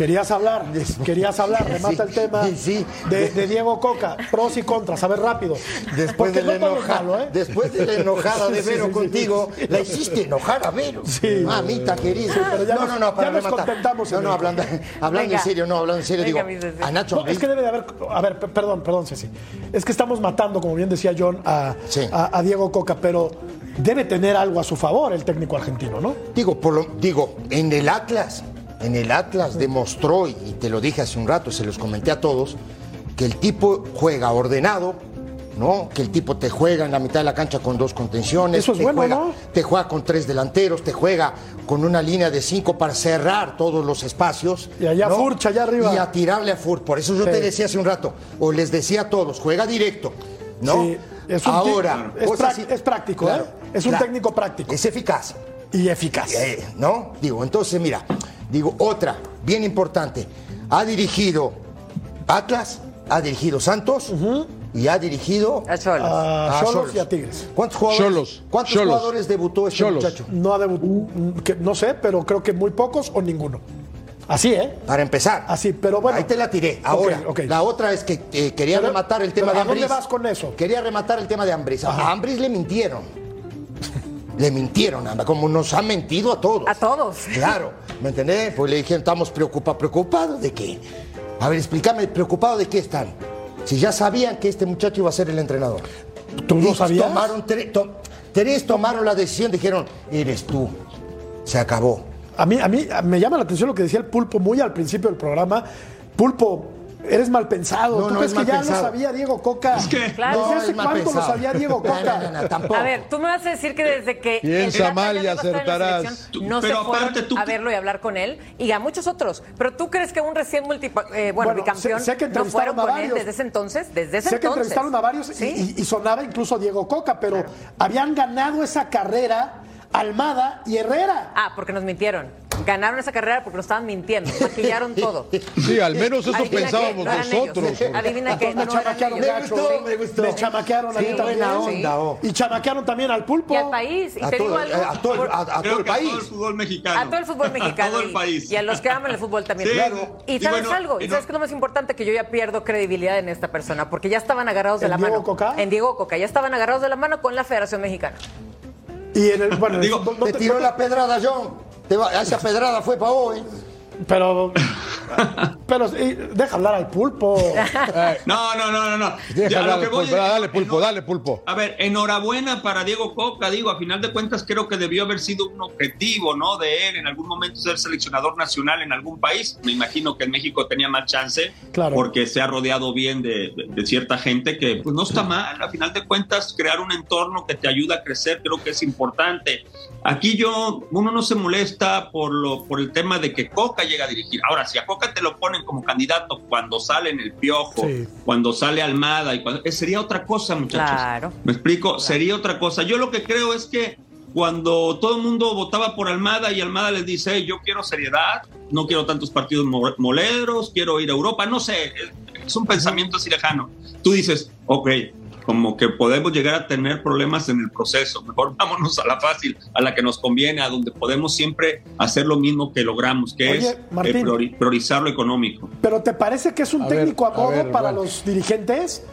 Querías hablar, querías hablar, remata el tema
Sí.
de, de Diego Coca, pros y contras, a ver rápido.
Después de, la
no malo, ¿eh?
después de la enojada de Vero
sí, sí,
contigo,
sí.
la hiciste enojar a Vero.
Sí.
Mamita querida.
pero ya
no,
nos-
no, no, para
ya nos
rematar.
contentamos
No, no, hablando, hablando
Venga.
en serio, no, hablando en serio,
Venga,
digo, a Nacho
No, es que debe de haber. A ver, pe- perdón, perdón, Ceci. Es que estamos matando, como bien decía John, a,
Sí.
a- a Diego Coca, pero debe tener algo a su favor el técnico argentino, ¿no?
Digo, por lo- digo, en el Atlas, en el Atlas demostró, y te lo dije hace un rato, se los comenté a todos, que el tipo juega ordenado, ¿no? Que el tipo te juega en la mitad de la cancha con dos contenciones.
Eso es
te
bueno,
juega,
¿no?
Te juega con tres delanteros, te juega con una línea de cinco para cerrar todos los espacios.
Y allá
¿no?
Furch, allá arriba.
Y a tirarle a Furch. Por eso yo
Sí.
te decía hace un rato, o les decía a todos, juega directo, ¿no?
Sí. Es un
Ahora,
es,
así-
práctico,
Claro,
¿eh? Es un
claro.
técnico práctico.
Es eficaz.
Y eficaz.
Eh, ¿No? Digo, entonces, mira, digo, otra, bien importante. Ha dirigido Atlas, ha dirigido Santos y ha dirigido
A Cholos.
A
a
Cholos
Cholos.
y a Tigres.
¿Cuántos jugadores,
Cholos,
¿cuántos
Cholos.
jugadores debutó este
Cholos.
muchacho?
No ha debutado, no sé, pero creo que muy pocos o ninguno. Así, ¿eh?
Para empezar.
Así, pero bueno.
Ahí te la tiré. Ahora, la otra es que eh, quería
Pero-
rematar el tema de
¿a dónde vas con eso?
Quería rematar el tema de Ambriz. A Ambriz le mintieron. Le mintieron, anda, como nos han mentido a todos.
A todos.
Claro, ¿me entendés? Pues le dijeron, estamos preocupados. ¿Preocupados de qué? A ver, explícame, ¿preocupados de qué están? Si ya sabían que este muchacho iba a ser el entrenador.
¿Tú no
Y
sabías?
Tomaron tre- to- tres tomaron la decisión, dijeron, eres tú. Se acabó.
A mí, a mí me llama la atención lo que decía el Pulpo muy al principio del programa. Pulpo, eres mal pensado.
No,
¿Tú
no,
crees
es
que ya
pensado.
lo sabía Diego Coca? Es
que-
Claro.
¿Desde hace cuánto lo
pensado.
sabía Diego Coca?
no, no, no, tampoco.
A ver, tú me vas a decir que desde que
Piensa mal y acertarás.
Tú-
No
pero
se
aparte tú-
a verlo y hablar con él y a muchos otros. Pero tú crees que un recién multi, eh, bueno,
Bueno,
bicampeón
sé- sé que
no
entrevistaron
fueron
a
con él
varios.
desde ese entonces, desde ese
Sé que
entonces.
entrevistaron a varios y-
Sí.
y, y sonaba incluso Diego Coca, pero habían ganado esa carrera Almada y Herrera.
Ah, porque nos mintieron. Ganaron esa carrera porque nos estaban mintiendo. Maquillaron todo.
Sí, al menos eso
Adivina
pensábamos
no eran
nosotros.
ellos. Adivina que no
me
eran
chamaquearon
ellos.
Me gustó, me gustó.
Me chamaquearon a mí
Sí,
también.
buena
Sí.
onda, oh.
Y chamaquearon también al Pulpo.
Y al país. Y
A
te digo
todo,
algo.
eh, a todo el-
por-
a- a todo
Creo
el
que a todo el
país.
fútbol mexicano.
A todo el fútbol mexicano.
A todo el
y-
país.
Y, a los que aman el fútbol también.
Sí.
Claro. Y
Y
sabes
bueno,
algo,
y
y
no-
sabes que lo más importante que yo ya pierdo credibilidad en esta persona, porque ya estaban agarrados de
¿En
la
Diego
mano.
Coca?
En Diego Coca, ya estaban agarrados de la mano con la Federación Mexicana.
Y en el, bueno,
Digo,
fútbol no
Te
te-
tiró la pedrada, John. Te va- esa pedrada fue para hoy.
Pero. pero deja hablar al Pulpo.
No, no, no, no, no.
Deja
Ya, lo
hablar,
que voy
pulpo,
es-
dale pulpo, dale pulpo.
A ver, enhorabuena para Diego Coca, digo, a final de cuentas creo que debió haber sido un objetivo, ¿no? De él en algún momento ser seleccionador nacional en algún país. Me imagino que en México tenía más chance
Claro.
porque se ha rodeado bien de, de- de cierta gente que pues no está mal. A final de cuentas, crear un entorno que te ayuda a crecer creo que es importante. Aquí yo, uno no se molesta por, lo, por el tema de que Coca llega a dirigir. Ahora, si a Coca te lo ponen como candidato cuando sale en el piojo,
Sí.
cuando sale Almada, y cuando, eh, sería otra cosa, muchachos.
Claro.
¿Me explico? Sería otra cosa. Yo lo que creo es que cuando todo el mundo votaba por Almada y Almada les dice, "Hey, yo quiero seriedad, no quiero tantos partidos mo- moleros, quiero ir a Europa, no sé, es- es un pensamiento así lejano. Tú dices, ok, como que podemos llegar a tener problemas en el proceso, mejor vámonos a la fácil, a la que nos conviene, a donde podemos siempre hacer lo mismo que logramos, que
Oye,
es eh, priori- priorizar lo económico.
¿Pero te parece que es un
A ver,
técnico a
a
modo
ver,
para
bueno.
los dirigentes?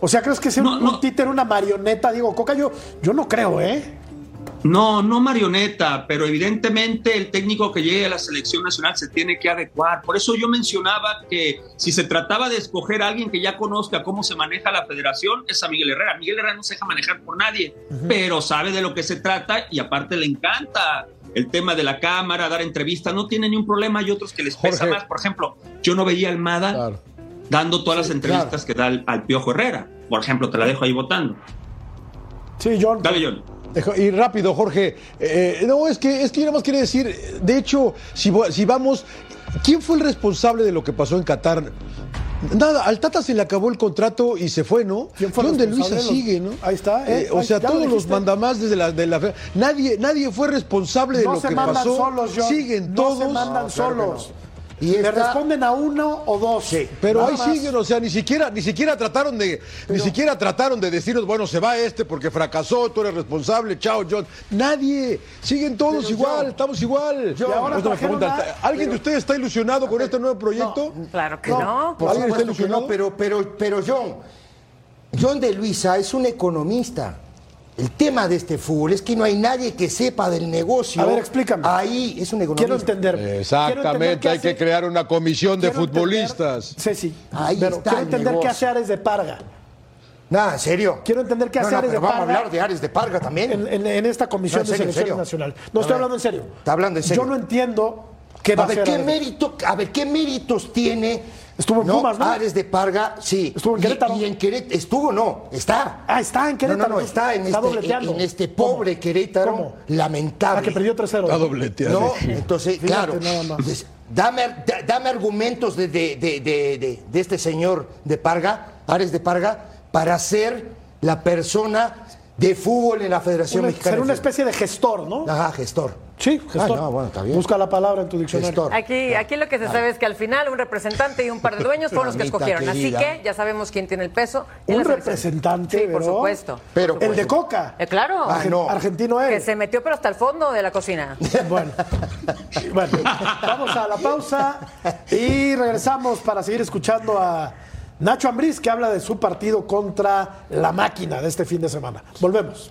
O sea, ¿crees que es
No,
un,
no.
un títere, una marioneta, Diego Coca? Yo, yo no creo, ¿eh?
No, no marioneta, pero evidentemente el técnico que llegue a la selección nacional se tiene que adecuar. Por eso yo mencionaba que si se trataba de escoger a alguien que ya conozca cómo se maneja la federación, es a Miguel Herrera. Miguel Herrera no se deja manejar por nadie, pero sabe de lo que se trata y aparte le encanta el tema de la cámara, dar entrevistas, no tiene ni un problema. Hay otros que les pesa
Jorge.
más. Por ejemplo, yo no veía a Almada
Claro.
dando todas las entrevistas que da al, al Piojo Herrera. Por ejemplo, te la dejo ahí votando.
Sí, John.
Dale, John.
Y rápido, Jorge. Eh, no, es que, es que yo nada más quería decir, de hecho, si, si vamos, ¿quién fue el responsable de lo que pasó en Qatar? Nada, al Tata se le acabó el contrato y se fue, ¿no?
¿Quién fue el
John de? Luisa sigue, ¿no?
Ahí está, eh,
Eh, o sea,
lo
todos los mandamás desde la, de la fe- nadie, nadie fue responsable de
no
lo
se
que
mandan
pasó.
solos, John.
Siguen
no
todos.
se mandan
No, claro que
solos.
no.
Y le responden a uno o dos.
Pero
Nada
ahí
más.
siguen, o sea, ni siquiera, ni siquiera trataron de, ni siquiera trataron de decirnos, bueno, se va este porque fracasó, tú eres responsable, chao, John. Nadie, siguen todos
Pero
igual, estamos igual.
John, ahora
pregunta,
a-
¿alguien de ustedes está ilusionado con este nuevo proyecto?
Claro que
No,
no.
Por
¿Alguien está
que
ilusionado?
no, pero, pero, pero John, John de Luisa es un economista. El tema de este fútbol es que no hay nadie que sepa del negocio.
A ver, explícame.
Ahí es un economista.
Quiero entender. quiero entender
Exactamente, hay que crear una comisión de
quiero entender-
futbolistas.
Sí, sí.
Ahí
pero
está
quiero entender qué hace Ares de Parga
Nada, en serio.
Quiero entender qué hace
no,
Ares de
vamos a
Parga
hablar de Ares de Parga también.
en, en- en esta comisión
No, en
de
serio,
selección nacional. No
A
estoy
ver,
hablando en serio.
está hablando en serio.
Yo no entiendo qué va
a
a
ver,
hacer
¿qué
Ares.
mérito, a ver, ¿qué méritos tiene?
Estuvo en Pumas, ¿no?
Ares de Parga, sí.
Estuvo en
Y-
Querétaro.
Y, en Querétaro, estuvo, no, está.
Ah, está en Querétaro.
No, no, no, está en,
Está
este,
dobleteando.
en este
¿Cómo?
pobre Querétaro
¿Cómo?
lamentable.
Ah, que perdió 3-0.
Está dobleteado.
No, entonces,
Fíjate
claro.
nada más.
Entonces, dame, da- dame argumentos de, de- de- de- de- de este señor de Parga, Ares de Parga, para ser la persona de fútbol en la Federación
Una-
Mexicana.
ser una especie de gestor, ¿no?
Ajá, gestor.
Sí, gestor.
Ah, no, bueno, está bien.
Busca la palabra en tu diccionario.
Gestor.
Aquí, aquí lo que se sabe es que al final un representante y un par de dueños fueron los que escogieron.
querida.
Así que ya sabemos quién tiene el peso. en
Un representante,
Sí, por supuesto.
Pero
El de Coca.
Eh, claro.
Ah, no.
Argentino
Que
él.
se metió pero hasta el fondo de la cocina.
Bueno. bueno, vamos a la pausa y regresamos para seguir escuchando a Nacho Ambriz que habla de su partido contra la máquina de este fin de semana. Volvemos.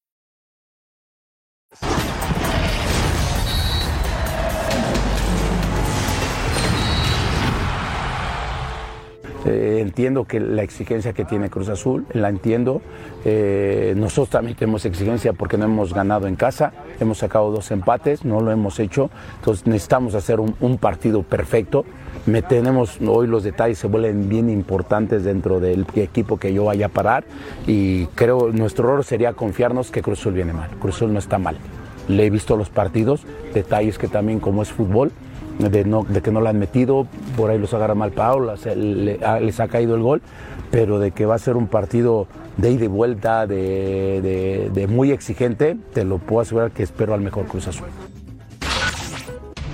Eh, entiendo que la exigencia que tiene Cruz Azul, la entiendo. Eh, nosotros también tenemos exigencia porque no hemos ganado en casa, hemos sacado dos empates, no lo hemos hecho. Entonces necesitamos hacer un, partido perfecto. Me hoy los detalles se vuelven bien importantes dentro del equipo que yo vaya a parar y creo nuestro error sería confiarnos que Cruz Azul viene mal. Cruz Azul no está mal. Le he visto los partidos, detalles que también como es fútbol, de, que no la han metido, por ahí los agarra mal Paula, se- le- a- les ha caído el gol, pero de que va a ser un partido de ida y vuelta, de muy exigente, te lo puedo asegurar que espero al mejor Cruz Azul.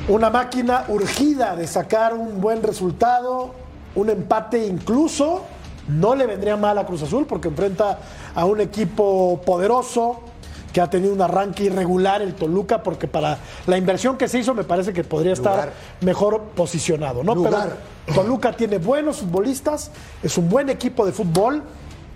Una máquina urgida de sacar un buen resultado, un empate incluso. No le vendría mal a Cruz Azul porque enfrenta a un equipo poderoso que ha tenido un arranque irregular el Toluca porque para la inversión que se hizo me parece que podría estar
Lugar.
mejor posicionado, ¿no?
Lugar.
Pero Toluca tiene buenos futbolistas, es un buen equipo de fútbol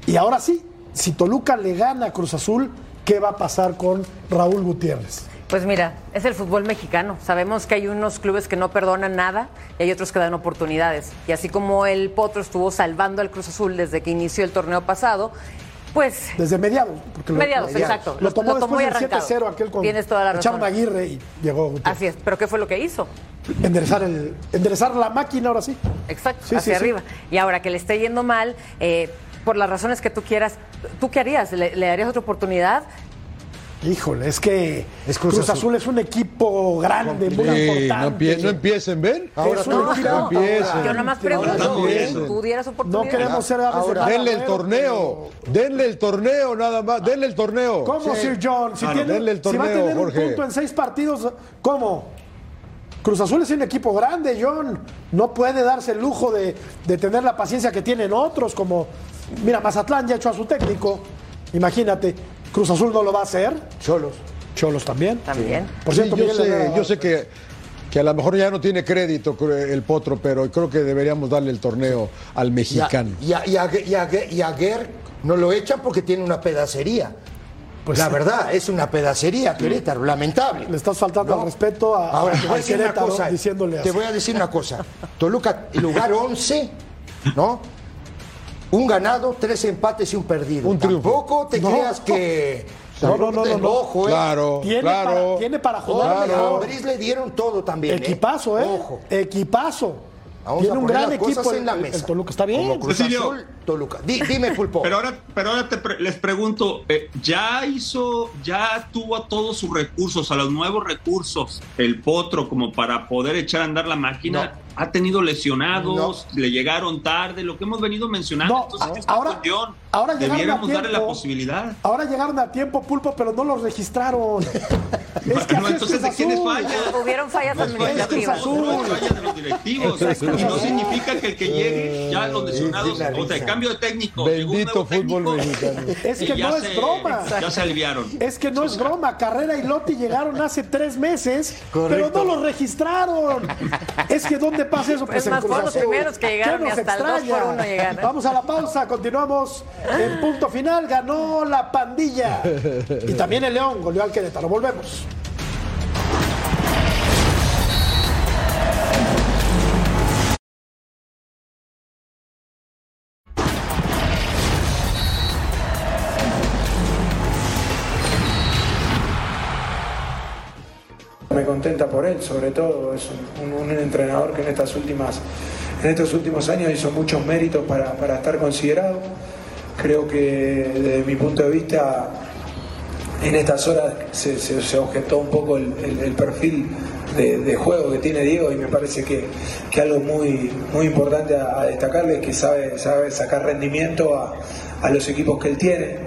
y ahora sí, si Toluca le gana a Cruz Azul, ¿qué va a pasar con Raúl Gutiérrez?
Pues mira, es el fútbol mexicano. Sabemos que hay unos clubes que no perdonan nada y hay otros que dan oportunidades. Y así como el Potro estuvo salvando al Cruz Azul desde que inició el torneo pasado, pues
Desde mediados. porque lo-
Mediados, exacto.
Lo tomó
lo tomó
después del
arrancado.
7-0 aquel con
Tienes toda la razón.
Aguirre y llegó Gutiérrez.
así es. ¿Pero qué fue lo que hizo?
Enderezar, el, enderezar la máquina ahora sí.
Exacto,
Sí,
hacia
sí, sí.
arriba. Y ahora que le esté yendo mal, eh, por las razones que tú quieras, ¿tú qué harías? ¿Le, le darías otra oportunidad?
Híjole, es que
Es Cruz
Cruz,
Azul.
Azul. es un equipo grande, muy
Sí, no,
importante.
no empiecen, ¿ven?
Ahora
Es un
No,
equipo-
no.
empiecen.
Yo nomás pregunto,
no
¿tú-
empiecen.
¿tú dieras
No
oportunidad?
queremos ser
Ahora,
Denle el torneo, denle el torneo nada más, denle el torneo.
¿Cómo,
Sí.
Sir John? Si,
Claro,
tiene-
denle el
si va a tener
Jorge.
un punto en seis partidos, ¿cómo? Cruz Azul es un equipo grande, John. No puede darse el lujo de, de tener la paciencia que tienen otros, como, mira, Mazatlán ya echó a su técnico. Imagínate, Cruz Azul no lo va a hacer.
Cholos.
Cholos también.
También.
Por
Sí,
cierto,
yo sé,
Herrera-
yo sé que, que a lo mejor ya no tiene crédito el potro, pero creo que deberíamos darle el torneo al
Y a,
mexicano.
y a- y a- y a- y a Guer no lo echan porque tiene una pedacería. Pues la verdad, es una pedacería, Querétaro, lamentable.
Le estás faltando
¿No?
al respeto a,
Ahora te voy a decir una
Querétaro
cosa.
diciéndole
Te
así.
voy a decir una cosa. Toluca, lugar 11, ¿no? Un ganado, tres empates y un perdido.
Un triunfo.
Tampoco te
No.
creas que.
No, no, no, no, no.
Ojo, ¿eh?
Claro,
Tiene,
claro.
para, tiene para jugar mejor.
a le dieron todo también. ¿eh?
Equipazo, ¿eh?
Ojo.
Equipazo.
Vamos
tiene
a
un gran equipo
en la mesa.
el Toluca. Está bien.
Como Cruz. Azul, Toluca. Di- dime, Pulpo.
Pero ahora, pero ahora te pre- les pregunto, eh, ¿ya hizo, ya tuvo a todos sus recursos, a los nuevos recursos, el potro como para poder echar a andar la máquina? ¿Ha tenido lesionados? ¿Le llegaron tarde? Lo que hemos venido mencionando.
No,
Entonces,
a-
¿qué está
ahora-
John?
ahora
Debiéramos darle la posibilidad.
Ahora llegaron a tiempo, Pulpo, pero no los registraron. es que
No, entonces, ¿de quién es
Azul.
falla?
Hubieron fallas
No es falla de
administrativas.
no es falla de los directivos. Y no significa que el que llegue ya los lesionados, o sea, el cambio de técnico.
Bendito fútbol
técnico,
mexicano.
Es que no es
se-
broma.
Ya se aliviaron.
Es que no es broma. Carrera y Lotti llegaron hace tres meses,
Correcto.
pero no los registraron. Es que ¿dónde pasa eso? Pues
Es
en
más, fueron los primeros que llegaron
¿Qué
y hasta el dos por
extraña?
uno llegaron.
Vamos a la pausa, continuamos en punto final. Ganó la pandilla. Y también el León goleó al Querétaro. Volvemos.
Contenta por él, sobre todo. Es un, entrenador que en, estas últimas, en estos últimos años hizo muchos méritos para, para estar considerado. Creo que desde mi punto de vista en estas horas se, objetó un poco el, perfil de, de juego que tiene Diego y me parece que, que algo muy, muy importante a, a destacarle es que sabe, sabe sacar rendimiento a, a los equipos que él tiene.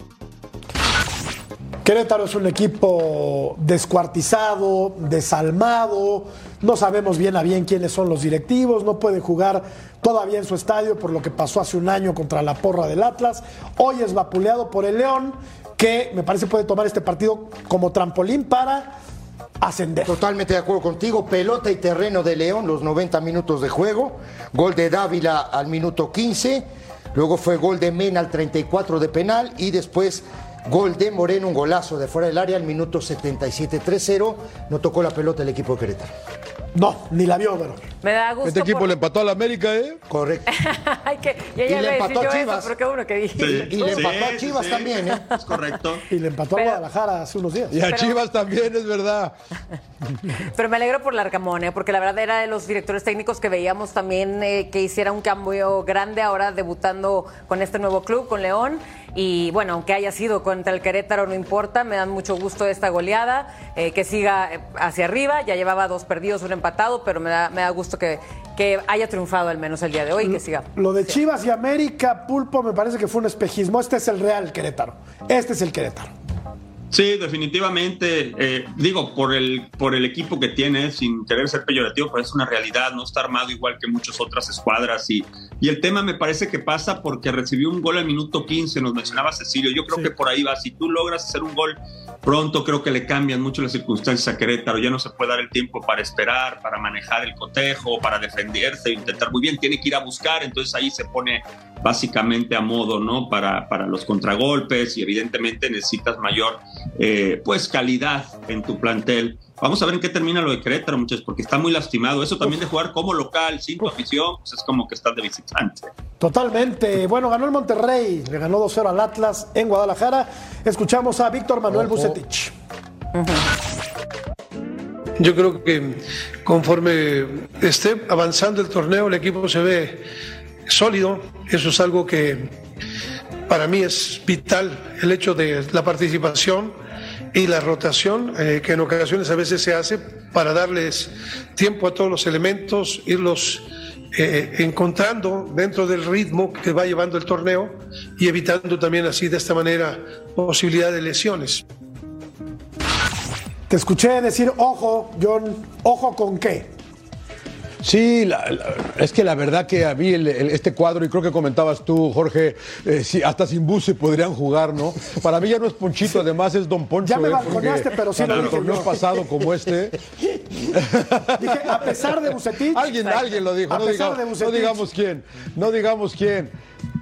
Querétaro es un equipo descuartizado, desalmado, no sabemos bien a bien quiénes son los directivos, no puede jugar todavía en su estadio por lo que pasó hace un año contra la porra del Atlas. Hoy es vapuleado por el León, que me parece puede tomar este partido como trampolín para ascender.
Totalmente de acuerdo contigo. Pelota y terreno de León, los 90 minutos de juego. Gol de Dávila al minuto 15. Luego fue gol de Mena al 34 de penal. Y después gol de Moreno, un golazo de fuera del área al minuto 77. 3-0. No tocó la pelota el equipo de Querétaro.
No, ni la vio, pero.
Me da gusto.
Este equipo
por-
le empató a la América, ¿eh?
Correcto.
Ay, que ya,
Y
ya
le
a decir
empató a
yo eso,
Chivas.
pero qué bueno que dije.
Y le empató a Chivas también, ¿eh?
Es correcto.
Y le empató a Guadalajara hace unos días.
Y a
Pero-
Chivas también, es verdad.
Pero me alegro por Larcamón, ¿eh? porque la verdad era de los directores técnicos que veíamos también eh, que hiciera un cambio grande ahora debutando con este nuevo club, con León. Y bueno, aunque haya sido contra el Querétaro, no importa, me dan mucho gusto esta goleada, eh, que siga eh, hacia arriba. Ya llevaba dos perdidos, un empatado, pero me da, me da gusto que, que haya triunfado al menos el día de hoy y que siga.
Lo de Chivas y América, Pulpo, me parece que fue un espejismo. Este es el Real Querétaro. Este es el Querétaro.
Sí, definitivamente. eh, digo, por el, por el equipo que tiene, sin querer ser peyorativo, pero es una realidad, no está armado igual que muchas otras escuadras. Y, y el tema me parece que pasa porque recibió un gol al minuto 15, nos mencionaba Cecilio. Yo creo que por ahí va. Si tú logras hacer un gol pronto, creo que le cambian mucho las circunstancias a Querétaro. Ya no se puede dar el tiempo para esperar, para manejar el cotejo, para defenderse, intentar muy bien. Tiene que ir a buscar, entonces ahí se pone básicamente a modo, ¿no? Para, para los contragolpes y evidentemente necesitas mayor, eh, pues, calidad en tu plantel. Vamos a ver en qué termina lo de Querétaro, muchachos, porque está muy lastimado. Eso también de jugar como local, sin tu afición, pues es como que estás de visitante.
Totalmente. Bueno, ganó el Monterrey, le ganó 2-0 al Atlas en Guadalajara. Escuchamos a Víctor Manuel
Ojo.
Bucetich.
Yo creo que conforme esté avanzando el torneo, el equipo se ve sólido. Eso es algo que para mí es vital, el hecho de la participación y la rotación, eh, que en ocasiones a veces se hace para darles tiempo a todos los elementos, irlos eh, encontrando dentro del ritmo que va llevando el torneo y evitando también así de esta manera posibilidad de lesiones.
Te escuché decir, ojo, John, ojo con qué.
Sí, la- la- es que la verdad que a mí el- el- este cuadro, y creo que comentabas tú, Jorge, eh, sí, hasta sin bus se podrían jugar, ¿no? Para mí ya no es Ponchito, además es Don Poncho.
Ya me
¿eh?
balconeaste, pero sí lo dije yo.
pasado como este.
Dije, a pesar de Bucetich.
Alguien, alguien lo dijo,
A
no
pesar
digamos,
de
no
Bucetich.
digamos quién, no digamos quién.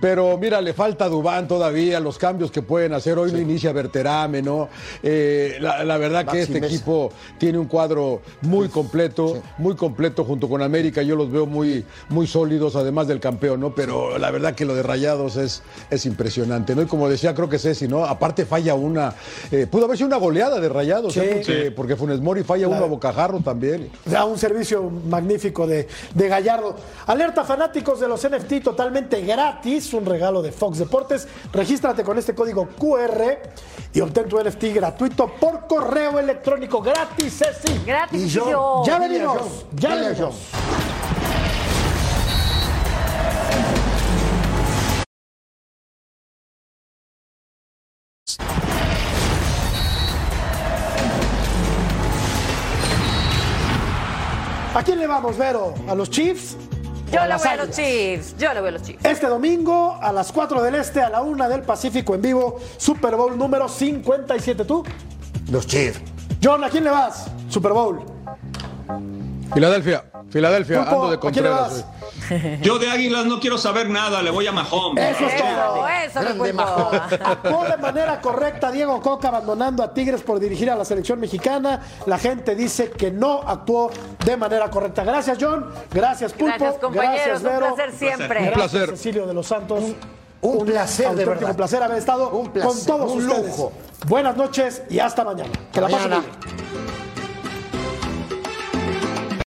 Pero mira, le falta a Dubán todavía, los cambios que pueden hacer. Hoy no inicia Berterame, ¿no? Eh, la, la verdad que este
Mesa.
equipo tiene un cuadro muy completo, muy completo junto con América. Yo los veo muy, muy sólidos, además del campeón, ¿no? Pero la verdad que lo de Rayados es, es impresionante, ¿no? Y como decía, creo que Ceci, ¿no? Aparte falla una, eh, pudo haber sido una goleada de Rayados, ¿eh?
Sí.
porque, porque Funes Mori falla
La-
uno a Bocajarro también.
Da un servicio magnífico de, de Gallardo. Alerta fanáticos de los NFT totalmente gratis, un regalo de Fox Deportes. Regístrate con este código QR y obtén tu NFT gratuito por correo electrónico gratis, Ceci.
Gratis,
Y yo-.
Ya venimos, ya venimos. ¿A quién le vamos, Vero? ¿A los Chiefs?
Yo le voy a los? Chiefs. Yo le voy a los Chiefs.
Este domingo a las 4 del Este, a la 1 del Pacífico en vivo, Super Bowl número 57. ¿Tú?
Los Chiefs.
John, ¿a quién le vas? Super Bowl.
Filadelfia, Filadelfia,
Pulpo,
ando de
¿a quién le
Contreras.
Yo de Águilas no quiero saber nada, le voy a Mahomes.
Eso es todo.
Eso,
Grande. Majo.
Actuó de manera correcta Diego Coca abandonando a Tigres por dirigir a la selección mexicana. La gente dice que no actuó de manera correcta. Gracias, John. Gracias, Pulpo.
Gracias, compañeros.
Gracias,
Un
Vero.
placer siempre.
Un
Gracias,
placer.
Cecilio de los Santos.
Un placer, de verdad.
placer haber estado
Un placer,
con todos
un
ustedes.
lujo.
Buenas noches y hasta mañana. Que la pasen
Mañana.
muy bien.